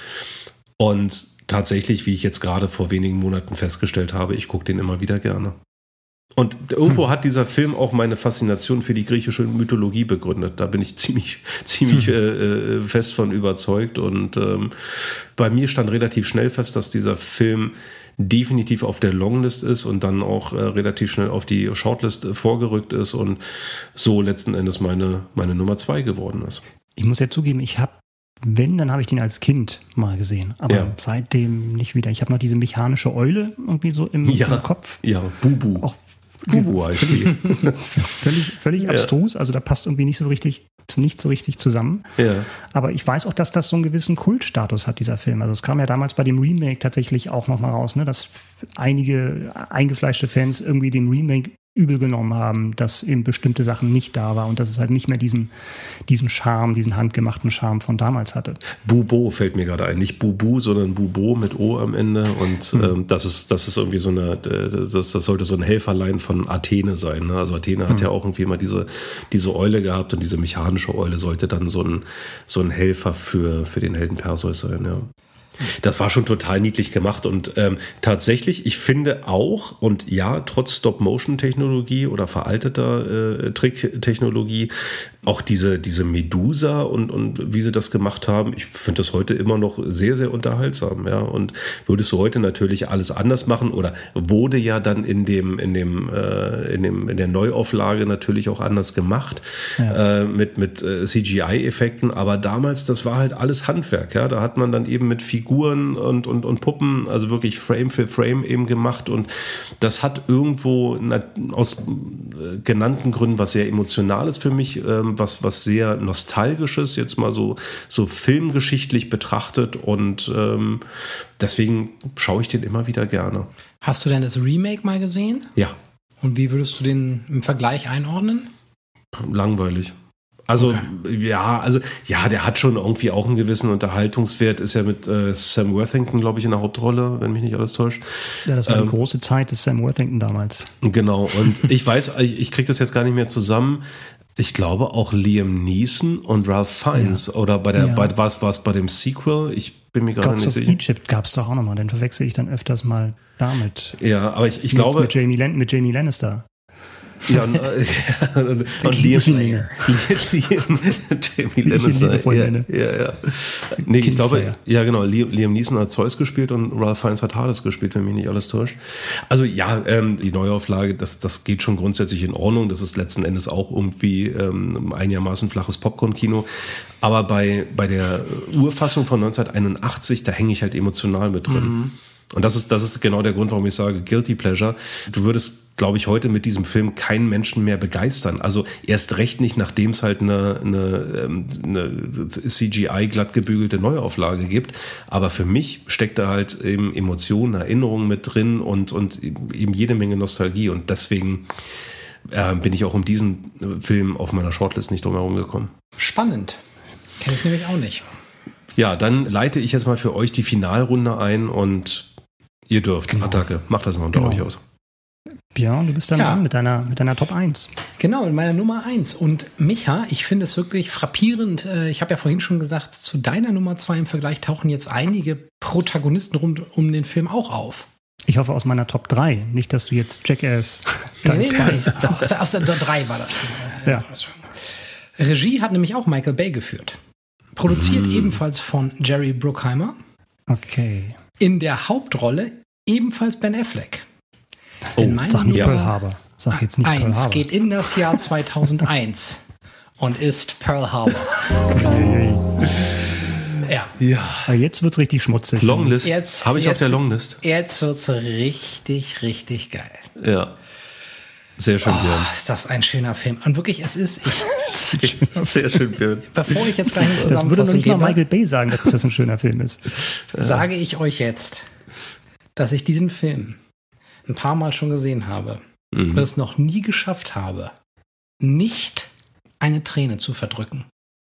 Und tatsächlich, wie ich jetzt gerade vor wenigen Monaten festgestellt habe, ich gucke den immer wieder gerne. Und irgendwo hm. hat dieser Film auch meine Faszination für die griechische Mythologie begründet. Da bin ich ziemlich, ziemlich hm. äh, äh, fest von überzeugt. Und ähm, bei mir stand relativ schnell fest, dass dieser Film definitiv auf der Longlist ist und dann auch äh, relativ schnell auf die Shortlist äh, vorgerückt ist und so letzten Endes meine, meine Nummer zwei geworden ist. Ich muss ja zugeben, ich habe wenn, dann habe ich den als Kind mal gesehen. Aber ja. seitdem nicht wieder. Ich habe noch diese mechanische Eule irgendwie so im, ja, im Kopf. Ja, Bubu. Auch Bubu heißt die. völlig völlig abstrus. Also da passt irgendwie nicht so richtig, nicht so richtig zusammen. Ja. Aber ich weiß auch, dass das so einen gewissen Kultstatus hat, dieser Film. Also es kam ja damals bei dem Remake tatsächlich auch nochmal raus, ne, dass einige eingefleischte Fans irgendwie dem Remake übel genommen haben, dass eben bestimmte Sachen nicht da war und dass es halt nicht mehr diesen, diesen Charme, diesen handgemachten Charme von damals hatte. Bubo fällt mir gerade ein. Nicht Bubu, sondern Bubo mit O am Ende. Und hm. ähm, das ist, das ist irgendwie so eine, das, das sollte so ein Helferlein von Athene sein. Ne? Also Athene hat hm. ja auch irgendwie mal diese, diese Eule gehabt und diese mechanische Eule sollte dann so ein, so ein Helfer für, für den Helden Perseus sein, ja. Das war schon total niedlich gemacht und ähm, tatsächlich, ich finde auch, und ja, trotz Stop-Motion-Technologie oder veralteter äh, Trick-Technologie, auch diese, diese Medusa und, und wie sie das gemacht haben, ich finde das heute immer noch sehr, sehr unterhaltsam. Ja. Und würdest du heute natürlich alles anders machen oder wurde ja dann in dem, in dem, äh, in dem, in der Neuauflage natürlich auch anders gemacht ja. äh, mit, mit äh, CGI-Effekten. Aber damals, das war halt alles Handwerk. Ja. Da hat man dann eben mit Figuren und, und, und Puppen, also wirklich Frame für Frame eben gemacht. Und das hat irgendwo aus äh, genannten Gründen was sehr Emotionales für mich. Ähm, was, was sehr Nostalgisches, jetzt mal so, so filmgeschichtlich betrachtet und ähm, deswegen schaue ich den immer wieder gerne. Hast du denn das Remake mal gesehen? Ja. Und wie würdest du den im Vergleich einordnen? Langweilig. Also okay. ja, also ja, der hat schon irgendwie auch einen gewissen Unterhaltungswert. Ist ja mit äh, Sam Worthington, glaube ich, in der Hauptrolle, wenn mich nicht alles täuscht. Ja, das war ähm, die große Zeit des Sam Worthington damals. Genau. Und ich weiß, ich, ich kriege das jetzt gar nicht mehr zusammen. Ich glaube auch Liam Neeson und Ralph Fiennes ja. oder bei der, ja. bei, was war es bei dem Sequel? Ich bin mir gerade nicht of sicher. Egypt gab es doch auch nochmal, den verwechsel ich dann öfters mal damit. Ja, aber ich, ich mit, glaube. Mit Jamie, Lan mit Jamie Lannister. Ja, und, äh, ja, und, und Liam, Liam, Jamie Lannister. Ja, ja, ja. Nee, ich glaube, ja genau, Liam Neeson hat Zeus gespielt und Ralph Fiennes hat Hades gespielt, wenn mich nicht alles täuscht. Also ja, ähm, die Neuauflage, das, das geht schon grundsätzlich in Ordnung. Das ist letzten Endes auch irgendwie ähm, einigermaßen flaches Popcorn-Kino. Aber bei, bei der Urfassung von 1981, da hänge ich halt emotional mit drin. Mhm. Und das ist, das ist genau der Grund, warum ich sage, Guilty Pleasure. Du würdest, glaube ich, heute mit diesem Film keinen Menschen mehr begeistern. Also erst recht nicht, nachdem es halt eine, eine, ähm, eine CGI glatt gebügelte Neuauflage gibt. Aber für mich steckt da halt eben Emotionen, Erinnerungen mit drin und, und eben jede Menge Nostalgie. Und deswegen äh, bin ich auch um diesen Film auf meiner Shortlist nicht drum herum gekommen. Spannend. Kenne ich nämlich auch nicht. Ja, dann leite ich jetzt mal für euch die Finalrunde ein und Ihr dürft. Genau. Attacke. Macht das mal unter genau. euch aus. Björn, du bist dann ja. dran mit deiner, mit deiner Top 1. Genau, in meiner Nummer 1. Und Micha, ich finde es wirklich frappierend. Äh, ich habe ja vorhin schon gesagt, zu deiner Nummer 2 im Vergleich tauchen jetzt einige Protagonisten rund um den Film auch auf. Ich hoffe aus meiner Top 3. Nicht, dass du jetzt Jackass. Nee, nee, nee. Aus, der, aus der 3 war das. Ja. Regie hat nämlich auch Michael Bay geführt. Produziert mm. ebenfalls von Jerry Bruckheimer. Okay. In der Hauptrolle ebenfalls Ben Affleck. Oh, sag nicht Pearl Harbor. Sag jetzt nicht Pearl Harbor. geht in das Jahr 2001 und ist Pearl Harbor. ja. ja. Aber jetzt wird's richtig schmutzig. Longlist. Habe ich jetzt, auf der Longlist. Jetzt wird's richtig, richtig geil. Ja. Sehr schön, oh, Björn. Ist das ein schöner Film. Und wirklich, es ist. Ich, sehr, sehr schön, Björn. Bevor ich jetzt gleich zusammenfasse. Das würde noch nicht mal Michael Bay sagen, dass das ein schöner Film ist. Sage ich euch jetzt, dass ich diesen Film ein paar Mal schon gesehen habe mhm. und es noch nie geschafft habe, nicht eine Träne zu verdrücken.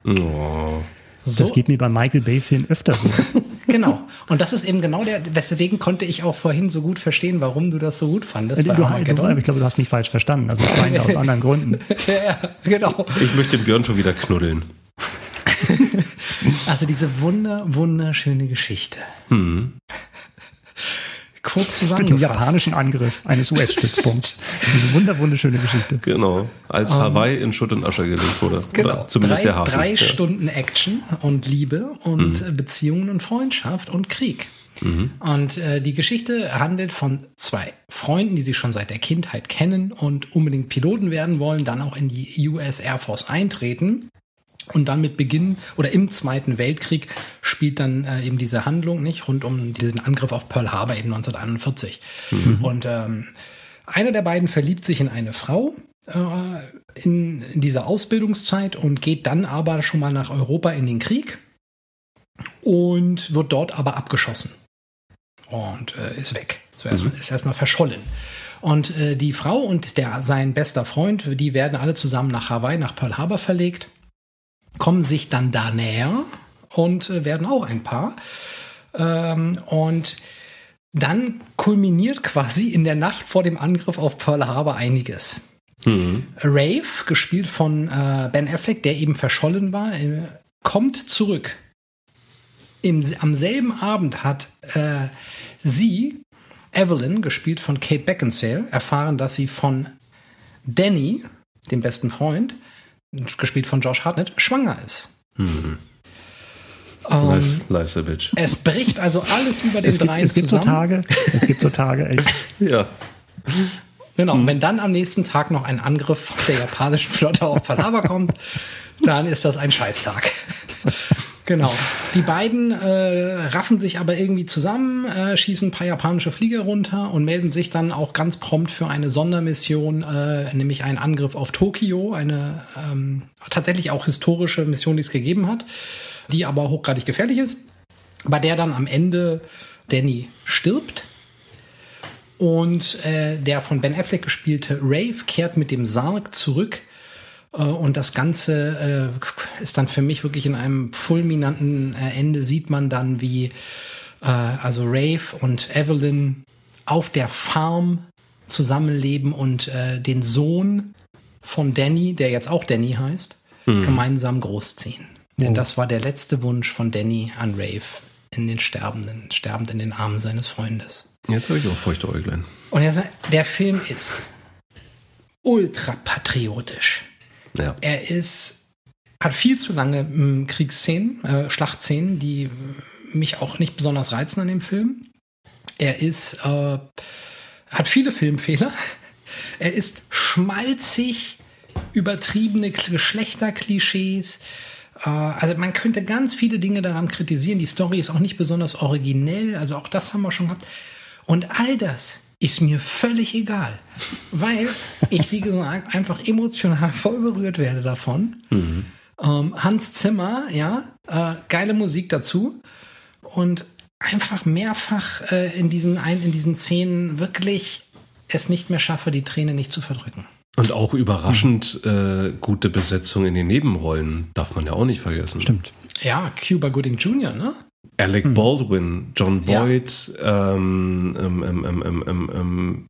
Oh. So. Das geht mir bei Michael Bay-Filmen öfter so. genau. Und das ist eben genau der, deswegen konnte ich auch vorhin so gut verstehen, warum du das so gut fandest. Du, du, ich glaube, du hast mich falsch verstanden. Also ich meine aus anderen Gründen. ja, genau. Ich möchte den Björn schon wieder knuddeln. also diese wunder, wunderschöne Geschichte. Mhm. Kurz zusammengefasst. Mit dem japanischen Angriff eines US-Stützpunkts. Diese wunder wunderschöne Geschichte. Genau. Als um, ähm, Hawaii in Schutt und Asche gelegt wurde. Genau. Oder zumindest drei, der Hafen. Drei ja. Stunden Action und Liebe und mhm. Beziehungen und Freundschaft und Krieg. Mhm. Und äh, die Geschichte handelt von zwei Freunden, die sich schon seit der Kindheit kennen und unbedingt Piloten werden wollen, dann auch in die US Air Force eintreten. Und dann mit Beginn oder im Zweiten Weltkrieg spielt dann äh, eben diese Handlung nicht rund um diesen Angriff auf Pearl Harbor eben 1941. Mhm. Und ähm, einer der beiden verliebt sich in eine Frau äh, in, in dieser Ausbildungszeit und geht dann aber schon mal nach Europa in den Krieg und wird dort aber abgeschossen und äh, ist weg. So erstmal, mhm. ist erstmal verschollen. Und äh, die Frau und der sein bester Freund, die werden alle zusammen nach Hawaii, nach Pearl Harbor verlegt kommen sich dann da näher und äh, werden auch ein Paar. Ähm, und dann kulminiert quasi in der Nacht vor dem Angriff auf Pearl Harbor einiges. Mhm. Rave, gespielt von äh, Ben Affleck, der eben verschollen war, äh, kommt zurück. Im, am selben Abend hat äh, sie, Evelyn, gespielt von Kate Beckinsale, erfahren, dass sie von Danny, dem besten Freund, gespielt von Josh Hartnett, schwanger ist. Mhm. Um, life's, life's a bitch. Es bricht also alles über den es dreien es gibt zusammen. So Tage, es gibt so Tage, echt. ja. Genau, mhm. wenn dann am nächsten Tag noch ein Angriff der japanischen Flotte auf Palaver kommt, dann ist das ein Scheißtag. Genau. Die beiden äh, raffen sich aber irgendwie zusammen, äh, schießen ein paar japanische Flieger runter und melden sich dann auch ganz prompt für eine Sondermission, äh, nämlich einen Angriff auf Tokio, eine ähm, tatsächlich auch historische Mission, die es gegeben hat, die aber hochgradig gefährlich ist, bei der dann am Ende Danny stirbt. Und äh, der von Ben Affleck gespielte Rave kehrt mit dem Sarg zurück und das Ganze äh, ist dann für mich wirklich in einem fulminanten äh, Ende, sieht man dann, wie also Rafe und Evelyn auf der Farm zusammenleben und den Sohn von Danny, der jetzt auch Danny heißt, mhm. gemeinsam großziehen. Oh. Denn das war der letzte Wunsch von Danny an Rafe in den Sterbenden, sterbend in den Armen seines Freundes. Jetzt habe ich auch feuchte Äuglein. Und jetzt, der Film ist ultra patriotisch. Ja. Er ist, hat viel zu lange m, Kriegsszenen, äh, Schlachtszenen, die mich auch nicht besonders reizen an dem Film. Er ist, äh, hat viele Filmfehler. Er ist schmalzig, übertriebene Geschlechterklischees. Äh, also man könnte ganz viele Dinge daran kritisieren. Die Story ist auch nicht besonders originell. Also auch das haben wir schon gehabt. Und all das ist mir völlig egal, weil ich, wie gesagt, einfach emotional voll berührt werde davon. Mhm. Ähm, Hans Zimmer, ja, äh, geile Musik dazu und einfach mehrfach äh, in diesen ein, in diesen Szenen wirklich es nicht mehr schaffe, die Träne nicht zu verdrücken. Und auch überraschend äh, gute Besetzung in den Nebenrollen darf man ja auch nicht vergessen. Stimmt. Ja, Cuba Gooding Jr., ne? Alec hm. Baldwin, John Voight, ja. ähm, ähm, ähm, ähm,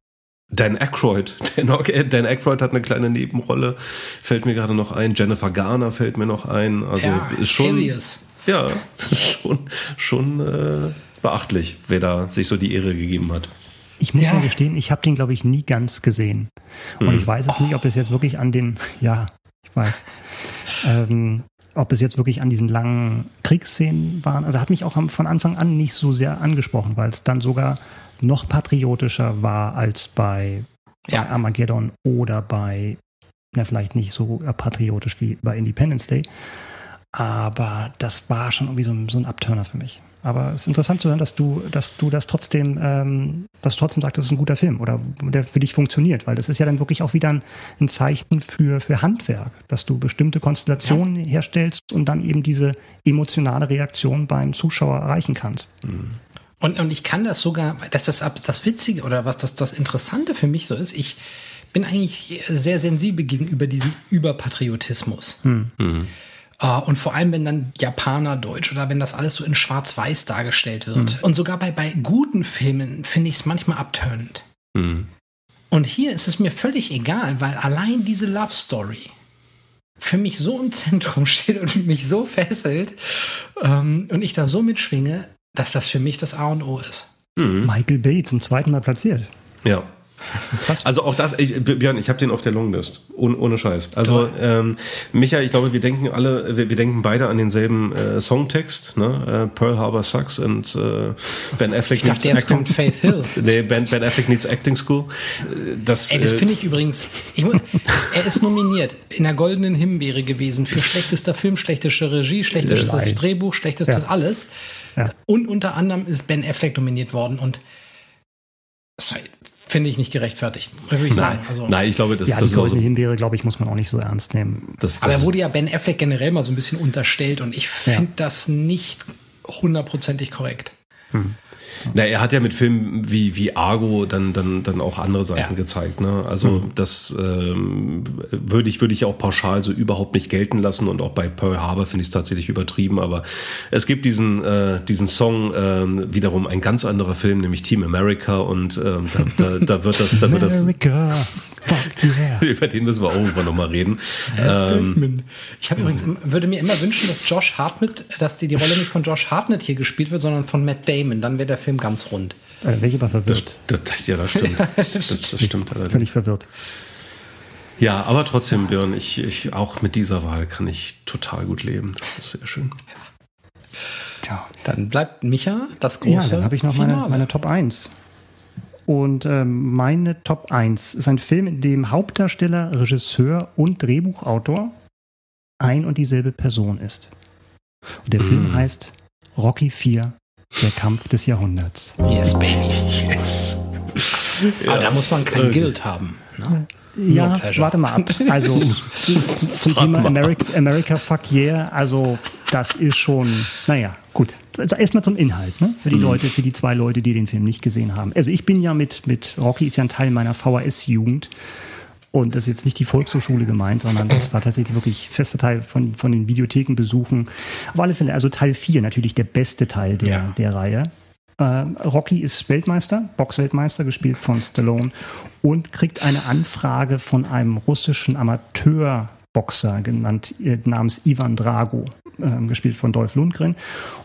Dan Aykroyd. Dan, Dan Aykroyd hat eine kleine Nebenrolle, fällt mir gerade noch ein. Jennifer Garner fällt mir noch ein. Also ja, ist schon. Alias. Ja, schon, schon äh, beachtlich, wer da sich so die Ehre gegeben hat. Ich muss ja. mal gestehen, ich habe den, glaube ich, nie ganz gesehen. Und hm. ich weiß es nicht, ob es jetzt wirklich an den, ja, ich weiß, ähm, ob es jetzt wirklich an diesen langen Kriegsszenen waren. Also hat mich auch von Anfang an nicht so sehr angesprochen, weil es dann sogar noch patriotischer war als bei, ja. bei Armageddon oder bei, na, vielleicht nicht so patriotisch wie bei Independence Day. Aber das war schon irgendwie so, so ein Abturner für mich. Aber es ist interessant zu hören, dass du, dass du das trotzdem, ähm, dass du trotzdem sagst, das ist ein guter Film oder der für dich funktioniert, weil das ist ja dann wirklich auch wieder ein, ein Zeichen für, für Handwerk, dass du bestimmte Konstellationen ja. herstellst und dann eben diese emotionale Reaktion beim Zuschauer erreichen kannst. Mhm. Und, und ich kann das sogar, dass das das Witzige oder was das, das Interessante für mich so ist, ich bin eigentlich sehr sensibel gegenüber diesem Überpatriotismus. Mhm. Uh, und vor allem, wenn dann Japaner Deutsch oder wenn das alles so in Schwarz-Weiß dargestellt wird. Mhm. Und sogar bei, bei guten Filmen finde ich es manchmal abtönend. Mhm. Und hier ist es mir völlig egal, weil allein diese Love Story für mich so im Zentrum steht und mich so fesselt ähm, und ich da so mitschwinge, dass das für mich das A und O ist. Mhm. Michael Bay zum zweiten Mal platziert. Ja. Also auch das, ich, Björn, ich habe den auf der Longlist, ohne, ohne Scheiß. Also ähm, Micha, ich glaube, wir denken alle, wir, wir denken beide an denselben äh, Songtext, ne? Äh, Pearl Harbor Sucks und äh, Ben Affleck ich dachte, needs acting. Faith Hill. nee, ben, ben Affleck needs Acting School. Das, Ey, das äh, finde ich übrigens. Ich, er ist nominiert in der Goldenen Himbeere gewesen für schlechtester Film, schlechteste Regie, schlechtestes Drehbuch, schlechtestes ja. alles. Ja. Und unter anderem ist Ben Affleck nominiert worden und finde ich nicht gerechtfertigt. Würde ich nein, sagen. Also, nein, ich glaube, das, ja, das die goldene so, Himbeere, glaube ich, muss man auch nicht so ernst nehmen. Das, Aber er wurde ja Ben Affleck generell mal so ein bisschen unterstellt und ich finde ja. das nicht hundertprozentig korrekt. Hm. Na, er hat ja mit Filmen wie, wie Argo dann, dann, dann auch andere Seiten ja. gezeigt. Ne? Also mhm. das ähm, würde ich, würde ich auch pauschal so überhaupt nicht gelten lassen und auch bei Pearl Harbor finde ich es tatsächlich übertrieben. Aber es gibt diesen, äh, diesen Song äh, wiederum ein ganz anderer Film, nämlich Team America und äh, da, da, da wird das, da wird das. America. Über den müssen wir auch irgendwann nochmal reden. Ähm, ich übrigens, würde mir immer wünschen, dass Josh Hartnett, dass die, die Rolle nicht von Josh Hartnett hier gespielt wird, sondern von Matt Damon. Dann wäre der Film ganz rund. Äh, welche war verwirrt? Das, das, das, ja, das stimmt. das, das stimmt allerdings. Völlig verwirrt. Ja, aber trotzdem, Björn, ich, ich, auch mit dieser Wahl kann ich total gut leben. Das ist sehr schön. Ja. Dann bleibt Micha das große. Ja, dann habe ich noch meine, meine Top 1. Und äh, meine Top 1 ist ein Film, in dem Hauptdarsteller, Regisseur und Drehbuchautor ein und dieselbe Person ist. Und der mm. Film heißt Rocky 4, der Kampf des Jahrhunderts. Yes, baby. Yes. ja. Aber da muss man kein Guild haben. Ne? Ja, warte mal ab. Also zu, zu, zum Thema America, America Fuck Yeah, also das ist schon, naja, gut. Also erstmal zum Inhalt, ne? Für die mhm. Leute, für die zwei Leute, die den Film nicht gesehen haben. Also ich bin ja mit, mit Rocky ist ja ein Teil meiner VHS-Jugend. Und das ist jetzt nicht die Volkshochschule gemeint, sondern das war tatsächlich wirklich fester Teil von, von den Videothekenbesuchen. Auf alle Fälle, also Teil 4, natürlich der beste Teil der, ja. der Reihe. Äh, Rocky ist Weltmeister, Boxweltmeister, gespielt von Stallone und kriegt eine Anfrage von einem russischen Amateurboxer genannt äh, namens Ivan Drago, äh, gespielt von Dolph Lundgren.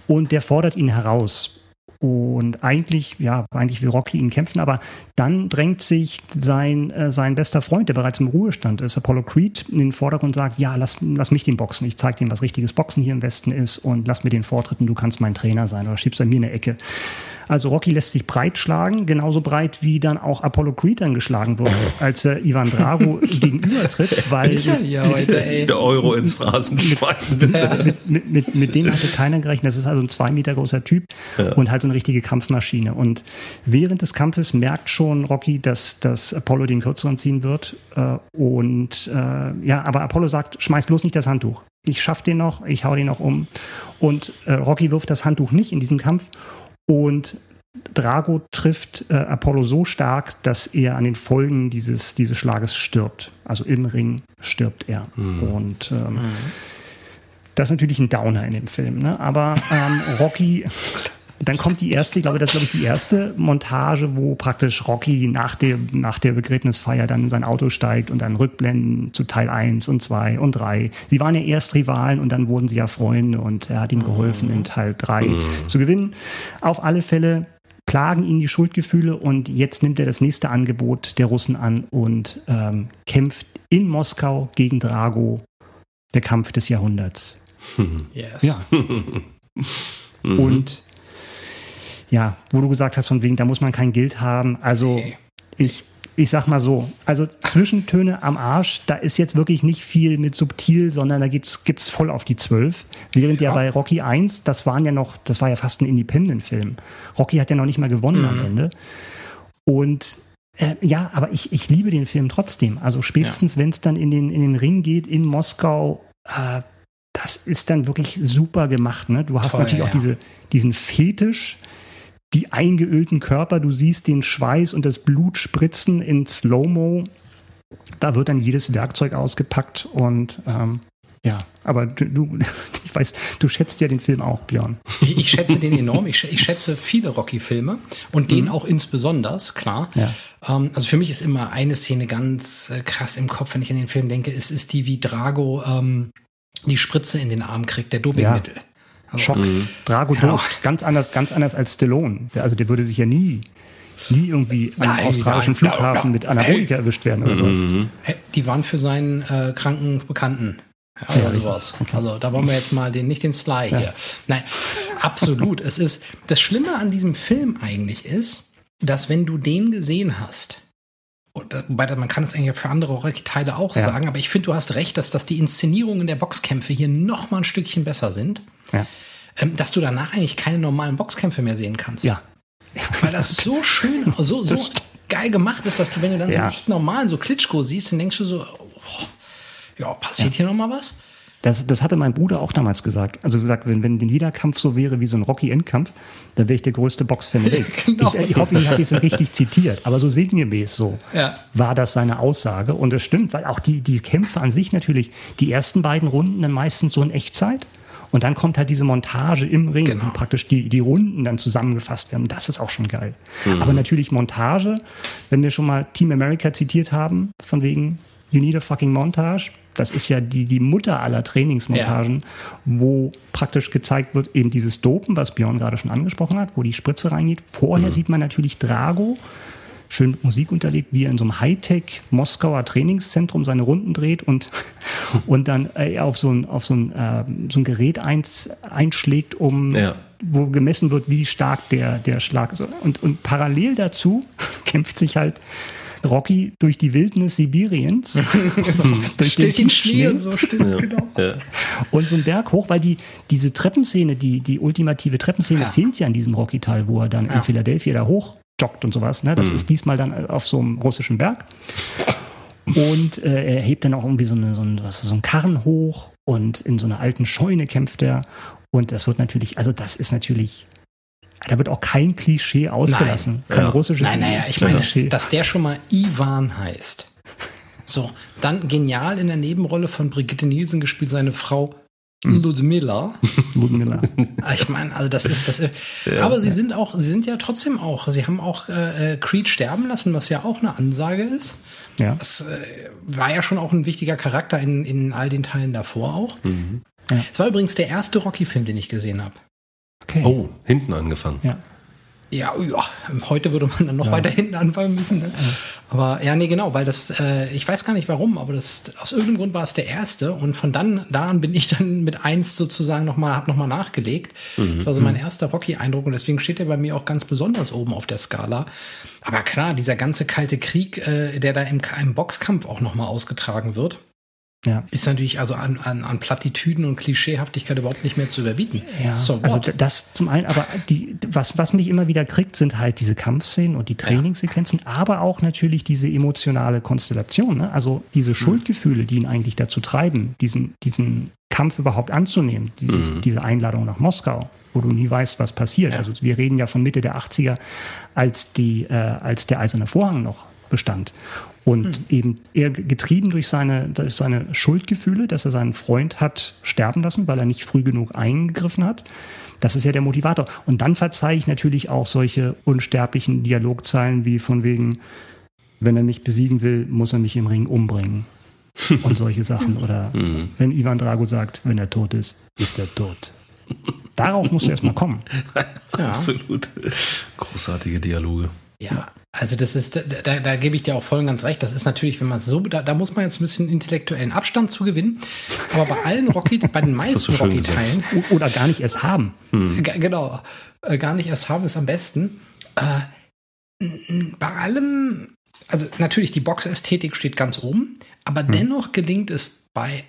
Und der fordert ihn heraus und eigentlich, ja, eigentlich will Rocky ihn kämpfen, aber dann drängt sich sein, äh, sein bester Freund, der bereits im Ruhestand ist, Apollo Creed, in den Vordergrund und sagt, ja, lass, lass mich den boxen. Ich zeige dir, was richtiges Boxen hier im Westen ist und lass mir den Vortritten, du kannst mein Trainer sein oder schiebst an mir eine Ecke. Also Rocky lässt sich breit schlagen, genauso breit wie dann auch Apollo Creed dann geschlagen wird, als er Ivan Drago gegenübertritt, weil ja, heute, ey. der Euro ins Phrasenschwein, bitte. mit, mit, mit, mit dem hatte keiner gerechnet. Das ist also ein zwei Meter großer Typ ja. und halt so eine richtige Kampfmaschine. Und während des Kampfes merkt schon Rocky, dass, dass Apollo den kürzeren ziehen wird. Äh, und äh, ja, aber Apollo sagt, schmeiß bloß nicht das Handtuch. Ich schaff den noch, ich hau den noch um. Und äh, Rocky wirft das Handtuch nicht in diesem Kampf und Drago trifft äh, Apollo so stark, dass er an den Folgen dieses, dieses Schlages stirbt. Also im Ring stirbt er. Mhm. Und ähm, mhm. das ist natürlich ein Downer in dem Film. Ne? Aber ähm, Rocky dann kommt die erste, ich glaube, das ist glaube ich die erste Montage, wo praktisch Rocky nach der, nach der Begräbnisfeier dann in sein Auto steigt und dann Rückblenden zu Teil 1 und 2 und 3. Sie waren ja erst Rivalen und dann wurden sie ja Freunde und er hat ihm geholfen, in Teil 3 mhm. zu gewinnen. Auf alle Fälle plagen ihn die Schuldgefühle und jetzt nimmt er das nächste Angebot der Russen an und ähm, kämpft in Moskau gegen Drago, der Kampf des Jahrhunderts. Yes. Ja. und ja, wo du gesagt hast, von wegen, da muss man kein Geld haben. Also ich, ich sag mal so, also Zwischentöne am Arsch, da ist jetzt wirklich nicht viel mit subtil, sondern da gibt's, gibt's voll auf die zwölf. Während ja. ja bei Rocky 1, das waren ja noch, das war ja fast ein Independent-Film. Rocky hat ja noch nicht mal gewonnen mhm. am Ende. Und äh, ja, aber ich, ich liebe den Film trotzdem. Also spätestens, ja. wenn es dann in den, in den Ring geht in Moskau, äh, das ist dann wirklich super gemacht. Ne? Du hast Toll, natürlich ja. auch diese, diesen Fetisch die eingeölten Körper, du siehst den Schweiß und das Blut spritzen in Slow-Mo. Da wird dann jedes Werkzeug ausgepackt und ähm, ja, aber du, du, ich weiß, du schätzt ja den Film auch, Björn. Ich, ich schätze den enorm. Ich, ich schätze viele Rocky-Filme und den mhm. auch insbesondere, klar. Ja. Ähm, also für mich ist immer eine Szene ganz äh, krass im Kopf, wenn ich an den Film denke. Es ist die, wie Drago ähm, die Spritze in den Arm kriegt, der Dopingmittel. Ja. Schock. Mhm. Drago ja. ganz anders, ganz anders als Stallone. Der, also der würde sich ja nie, nie irgendwie nein, am australischen nein, Flughafen nein, mit Anabolika hey. erwischt werden oder sowas. Mhm. Die waren für seinen äh, kranken Bekannten. Ja, oder ja, sowas. Okay. Also da wollen wir jetzt mal den, nicht den Sly ja. hier. Nein, absolut. es ist, das Schlimme an diesem Film eigentlich ist, dass wenn du den gesehen hast, wobei man kann es eigentlich für andere Rocky-Teile auch ja. sagen, aber ich finde, du hast recht, dass, dass die Inszenierungen der Boxkämpfe hier noch mal ein Stückchen besser sind. Ja. Ähm, dass du danach eigentlich keine normalen Boxkämpfe mehr sehen kannst. Ja. Weil das so schön, so, so geil gemacht ist, dass du, wenn du dann so echt normalen, so Klitschko siehst, dann denkst du so, oh, ja, passiert hier noch mal was? Das, das hatte mein Bruder auch damals gesagt. Also gesagt, wenn, wenn jeder Kampf so wäre wie so ein Rocky-Endkampf, dann wäre ich der größte Boxfan der Welt. genau. ich, ich, hoffe, ich habe es richtig zitiert, aber so sinngemäß so ja. war das seine Aussage. Und es stimmt, weil auch die, die Kämpfe an sich natürlich, die ersten beiden Runden dann meistens so in Echtzeit. Und dann kommt halt diese Montage im Ring, genau. wo praktisch die, die Runden dann zusammengefasst werden. Das ist auch schon geil. Mhm. Aber natürlich Montage, wenn wir schon mal Team America zitiert haben, von wegen You need a fucking montage. Das ist ja die, die Mutter aller Trainingsmontagen, ja. wo praktisch gezeigt wird, eben dieses Dopen, was Björn gerade schon angesprochen hat, wo die Spritze reingeht. Vorher mhm. sieht man natürlich Drago, schön mit Musik unterlegt, wie er in so einem Hightech Moskauer Trainingszentrum seine Runden dreht und, und dann äh, auf so ein, auf so ein, äh, so ein Gerät eins, einschlägt, um ja. wo gemessen wird, wie stark der, der Schlag ist. Und, und parallel dazu kämpft sich halt Rocky durch die Wildnis Sibiriens. durch den, den Schnee und so, stimmt, ja. genau. Ja. Und so einen Berg hoch, weil die, diese Treppenszene, die, die ultimative Treppenszene ja. fehlt ja in diesem Rocky-Teil, wo er dann in Philadelphia da hoch joggt und sowas. Ne? Das mhm. ist diesmal dann auf so einem russischen Berg. Und äh, er hebt dann auch irgendwie so, eine, so, ein, was, so einen Karren hoch und in so einer alten Scheune kämpft er. Und das wird natürlich, also das ist natürlich, da wird auch kein Klischee ausgelassen. Nein. Kein ja. russisches Nein, naja, ich meine, dass der schon mal Ivan heißt. So, dann genial in der Nebenrolle von Brigitte Nielsen gespielt, seine Frau hm. Ludmilla. Ludmilla. Ah, ich meine, also das ist das. Ja, aber sie sind auch, sie sind ja trotzdem auch, sie haben auch äh, äh, Creed sterben lassen, was ja auch eine Ansage ist. Ja. Das äh, war ja schon auch ein wichtiger Charakter in, in all den Teilen davor auch. Mhm. Ja. Es war übrigens der erste Rocky-Film, den ich gesehen habe. Okay. Oh, hinten angefangen. Ja. Ja, ja, heute würde man dann noch ja. weiter hinten anfangen müssen. Ne? Ja. Aber ja, nee, genau, weil das, äh, ich weiß gar nicht warum, aber das, aus irgendeinem Grund war es der erste und von dann, da an bin ich dann mit eins sozusagen nochmal, hab nochmal nachgelegt. Mhm. Das war so mein erster Rocky-Eindruck und deswegen steht er bei mir auch ganz besonders oben auf der Skala. Aber klar, dieser ganze kalte Krieg, äh, der da im, im Boxkampf auch nochmal ausgetragen wird. Ja. Ist natürlich also an, an, an Plattitüden und Klischeehaftigkeit überhaupt nicht mehr zu überbieten. Ja, so also das zum einen, aber die, was, was mich immer wieder kriegt, sind halt diese Kampfszenen und die Trainingssequenzen, ja. aber auch natürlich diese emotionale Konstellation. Ne? Also diese mhm. Schuldgefühle, die ihn eigentlich dazu treiben, diesen, diesen Kampf überhaupt anzunehmen, dieses, mhm. diese Einladung nach Moskau, wo du nie weißt, was passiert. Ja. Also wir reden ja von Mitte der 80er, als, die, äh, als der eiserne Vorhang noch bestand. Und hm. eben eher getrieben durch seine, durch seine Schuldgefühle, dass er seinen Freund hat sterben lassen, weil er nicht früh genug eingegriffen hat. Das ist ja der Motivator. Und dann verzeihe ich natürlich auch solche unsterblichen Dialogzeilen wie von wegen, wenn er mich besiegen will, muss er mich im Ring umbringen. Und solche Sachen. Oder mhm. wenn Ivan Drago sagt, wenn er tot ist, ist er tot. Darauf musst du erstmal kommen. Ja. Absolut. Großartige Dialoge. Ja, also das ist, da, da gebe ich dir auch voll und ganz recht. Das ist natürlich, wenn man so, da, da muss man jetzt ein bisschen intellektuellen Abstand zu gewinnen. Aber bei allen Rocky, bei den meisten so Rocky-Teilen. Oder gar nicht erst haben. Hm. Genau, äh, gar nicht erst haben ist am besten. Äh, bei allem, also natürlich, die Boxästhetik steht ganz oben, aber hm. dennoch gelingt es bei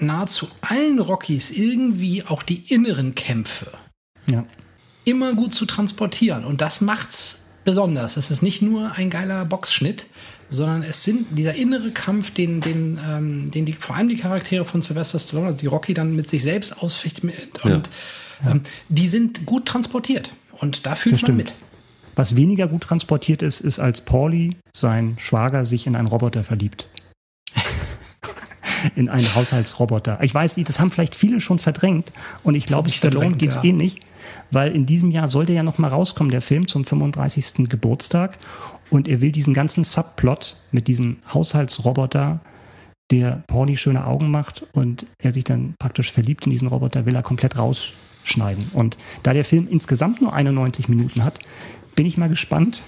nahezu allen Rockies irgendwie auch die inneren Kämpfe ja. immer gut zu transportieren. Und das macht's besonders. Es ist nicht nur ein geiler Boxschnitt, sondern es sind dieser innere Kampf, den, den, ähm, den die, vor allem die Charaktere von Sylvester Stallone, also die Rocky dann mit sich selbst ausficht und ja. ähm, die sind gut transportiert und da fühlt man mit. Was weniger gut transportiert ist, ist, als Pauli, sein Schwager, sich in einen Roboter verliebt. in einen Haushaltsroboter. Ich weiß nicht, das haben vielleicht viele schon verdrängt und ich glaube, Stallone geht es ja. ähnlich weil in diesem Jahr sollte ja noch mal rauskommen, der Film zum 35. Geburtstag. Und er will diesen ganzen Subplot mit diesem Haushaltsroboter, der Pauli schöne Augen macht und er sich dann praktisch verliebt in diesen Roboter, will er komplett rausschneiden. Und da der Film insgesamt nur 91 Minuten hat, bin ich mal gespannt,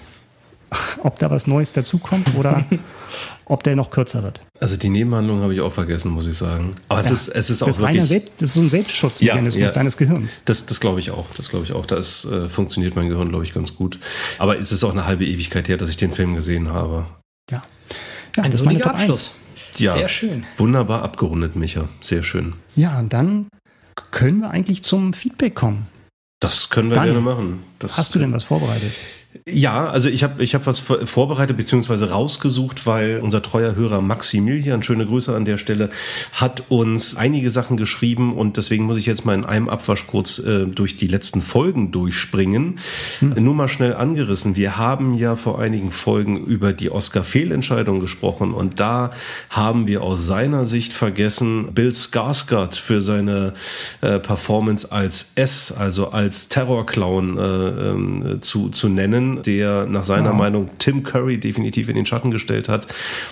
ob da was Neues dazukommt oder ob der noch kürzer wird. Also die Nebenhandlung habe ich auch vergessen, muss ich sagen. Aber ja, es ist, es ist auch das wirklich... Selbst, das ist so ein Selbstschutzmechanismus ja, ja, deines Gehirns. Das, das glaube ich auch. Das glaube ich auch. Da ist, äh, funktioniert mein Gehirn, glaube ich, ganz gut. Aber es ist auch eine halbe Ewigkeit her, dass ich den Film gesehen habe. Ja. ja Ein würdiger Abschluss. Ja, Sehr schön. Wunderbar abgerundet, Micha. Sehr schön. Ja, und dann können wir eigentlich zum Feedback kommen. Das können wir Daniel, gerne machen. Das hast du denn was vorbereitet? Ja, also ich habe ich hab was vorbereitet beziehungsweise rausgesucht, weil unser treuer Hörer Maximilian, schöne Grüße an der Stelle, hat uns einige Sachen geschrieben und deswegen muss ich jetzt mal in einem Abwasch kurz äh, durch die letzten Folgen durchspringen. Hm. Nur mal schnell angerissen. Wir haben ja vor einigen Folgen über die Oscar-Fehlentscheidung gesprochen und da haben wir aus seiner Sicht vergessen, Bill Skarsgård für seine äh, Performance als S, also als Terrorclown äh, äh, zu, zu nennen der nach seiner wow. Meinung Tim Curry definitiv in den Schatten gestellt hat.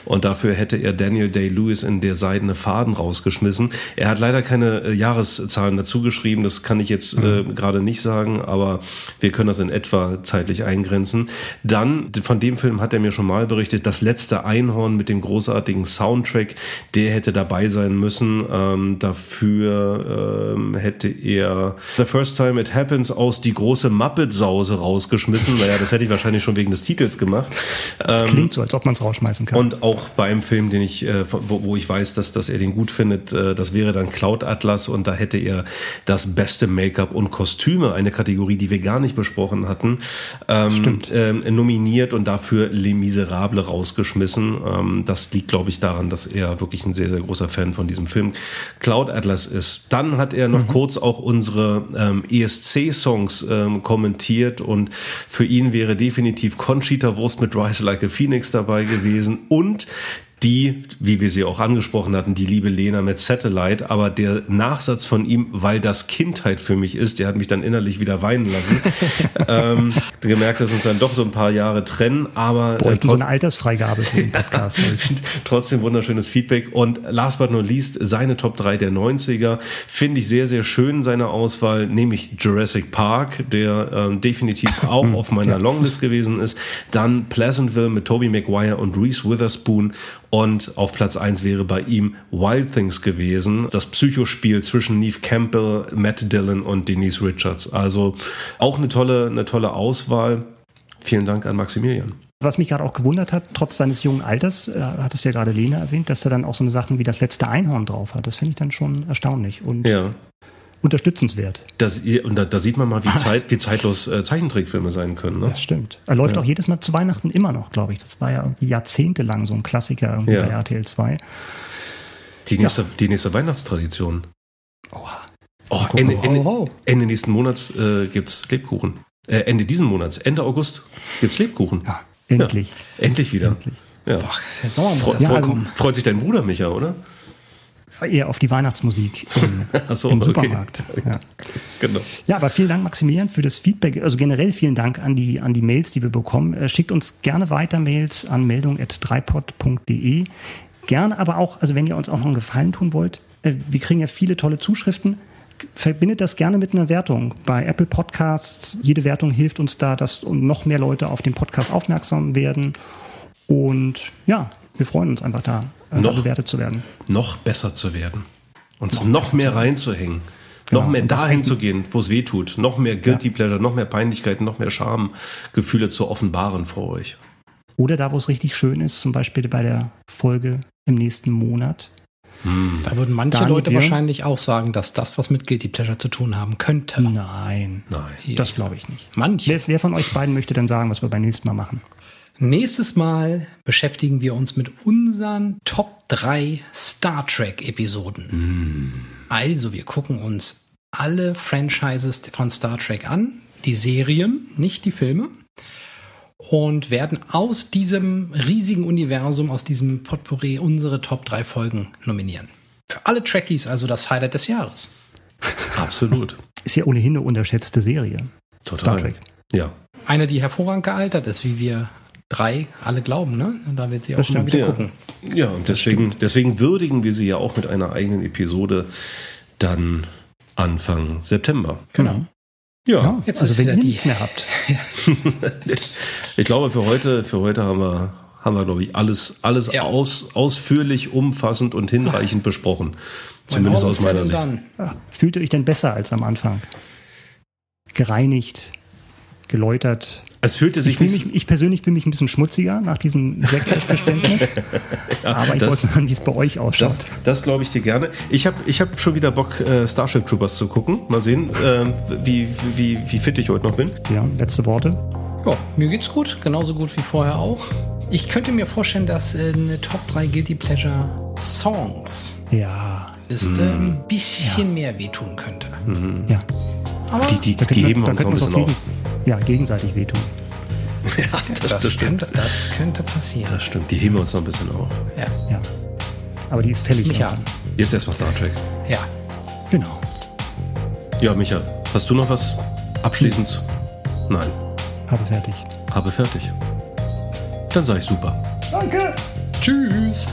Und dafür hätte er Daniel Day-Lewis in der seidene Faden rausgeschmissen. Er hat leider keine äh, Jahreszahlen dazu geschrieben. Das kann ich jetzt äh, mhm. gerade nicht sagen, aber wir können das in etwa zeitlich eingrenzen. Dann, von dem Film hat er mir schon mal berichtet, das letzte Einhorn mit dem großartigen Soundtrack, der hätte dabei sein müssen. Ähm, dafür ähm, hätte er The First Time It Happens aus die große Muppet-Sause rausgeschmissen, weil er das hätte ich wahrscheinlich schon wegen des Titels gemacht. Das ähm, klingt so, als ob man es rausschmeißen kann. Und auch bei einem Film, den ich, äh, wo, wo, ich weiß, dass, dass er den gut findet, äh, das wäre dann Cloud Atlas und da hätte er das beste Make-up und Kostüme, eine Kategorie, die wir gar nicht besprochen hatten, ähm, ähm, nominiert und dafür Les Miserables rausgeschmissen. Ähm, das liegt, glaube ich, daran, dass er wirklich ein sehr, sehr großer Fan von diesem Film Cloud Atlas ist. Dann hat er noch mhm. kurz auch unsere ähm, ESC-Songs kommentiert und für ihn wäre definitiv Conchita Wurst mit Rise Like a Phoenix dabei gewesen. Und die, wie wir sie auch angesprochen hatten, die liebe Lena mit Satellite, aber der Nachsatz von ihm, weil das Kindheit für mich ist, der hat mich dann innerlich wieder weinen lassen. ähm, gemerkt, dass uns dann doch so ein paar Jahre trennen, aber äh, so eine Altersfreigabe für den Podcast. trotzdem wunderschönes Feedback und last but not least seine Top 3 der 90er finde ich sehr, sehr schön, seine Auswahl, nämlich Jurassic Park, der ähm, definitiv auch auf meiner Longlist gewesen ist. Dann Pleasantville mit Tobey Maguire und Reese Witherspoon und auf Platz 1 wäre bei ihm Wild Things gewesen, das Psychospiel zwischen Neve Campbell, Matt Dillon und Denise Richards. Also auch eine tolle, eine tolle Auswahl. Vielen Dank an Maximilian. Was mich gerade auch gewundert hat, trotz seines jungen Alters, äh, hat es ja gerade Lena erwähnt, dass er dann auch so eine Sachen wie das letzte Einhorn drauf hat. Das finde ich dann schon erstaunlich. Und ja unterstützenswert. Das, und da, da, sieht man mal, wie, Zeit, wie zeitlos äh, Zeichentrickfilme sein können. Ne? Das stimmt. Er läuft ja. auch jedes Mal zu Weihnachten immer noch, glaube ich. Das war ja irgendwie jahrzehntelang so ein Klassiker irgendwie ja. bei RTL 2. Die nächste, ja. die nächste Weihnachtstradition. Oha. Oh, Ende, Ende, Ende, nächsten Monats äh, gibt es Lebkuchen. Äh, Ende diesen Monats, Ende August gibt es Lebkuchen. Ja, endlich. endlich wieder. Endlich. Ja. Boah, der Sommer Fre ja, freut sich dein Bruder Micha, oder? Eher auf die Weihnachtsmusik im, so, im Supermarkt. Okay. Ja. Genau. ja, aber vielen Dank, Maximilian, für das Feedback. Also generell vielen Dank an die, an die Mails, die wir bekommen. Äh, schickt uns gerne weiter Mails an meldung.dreipod.de. Gerne aber auch, also wenn ihr uns auch noch einen Gefallen tun wollt, äh, wir kriegen ja viele tolle Zuschriften. Verbindet das gerne mit einer Wertung bei Apple Podcasts. Jede Wertung hilft uns da, dass noch mehr Leute auf den Podcast aufmerksam werden. Und ja, wir freuen uns einfach da äh, noch, bewertet zu werden. Noch besser zu werden. Uns noch, noch mehr reinzuhängen. Genau. Noch mehr dahin zu gehen, wo es weh tut. Noch mehr Guilty ja. Pleasure, noch mehr Peinlichkeiten, noch mehr Schamgefühle zu offenbaren vor euch. Oder da, wo es richtig schön ist, zum Beispiel bei der Folge im nächsten Monat. Hm. Da würden manche Daniel, Leute wahrscheinlich auch sagen, dass das was mit Guilty Pleasure zu tun haben könnte. Nein, nein, das glaube ich nicht. Manche. Wer, wer, von euch beiden möchte dann sagen, was wir beim nächsten Mal machen? Nächstes Mal beschäftigen wir uns mit unseren Top 3 Star Trek Episoden. Mm. Also wir gucken uns alle Franchises von Star Trek an, die Serien, nicht die Filme, und werden aus diesem riesigen Universum, aus diesem Potpourri unsere Top 3 Folgen nominieren. Für alle Trekkies also das Highlight des Jahres. Absolut. Ist ja ohnehin eine unterschätzte Serie. Total. Star Trek. Ja. Eine, die hervorragend gealtert ist, wie wir drei alle glauben, ne? Und da wird sie auch schon wieder ja. gucken. Ja, und deswegen, deswegen würdigen wir sie ja auch mit einer eigenen Episode dann Anfang September. Genau. Ja, ja jetzt also wenn ihr nichts mehr habt. ich glaube, für heute, für heute haben wir, haben wir, glaube ich, alles, alles ja. aus, ausführlich, umfassend und hinreichend besprochen. Zumindest aus meiner Sicht. Ja, fühlt ihr euch denn besser als am Anfang? Gereinigt, geläutert, es fühlte sich ich, mich, ich persönlich fühle mich ein bisschen schmutziger nach diesem Selbstverständnis. ja, aber ich das, wollte hören, wie es bei euch ausschaut. Das, das glaube ich dir gerne. Ich habe ich hab schon wieder Bock, äh, Starship Troopers zu gucken. Mal sehen, äh, wie, wie, wie fit ich heute noch bin. Ja, letzte Worte. Ja, mir geht's gut, genauso gut wie vorher auch. Ich könnte mir vorstellen, dass äh, eine Top 3 Guilty Pleasure Songs ja. Liste mm. ein bisschen ja. mehr wehtun könnte. Mhm. Ja. Aber die, die, die heben wir uns noch ein bisschen auf. Ja, gegenseitig wehtun. ja, das, das, das könnte, das könnte passieren. Das stimmt, die heben wir uns noch ein bisschen auf. Ja. ja. Aber die ist fällig. Micha. Jetzt erstmal Star Trek. Ja. Genau. Ja, Micha, hast du noch was abschließend? Nein. Habe fertig. Habe fertig. Dann sage ich super. Danke. Tschüss.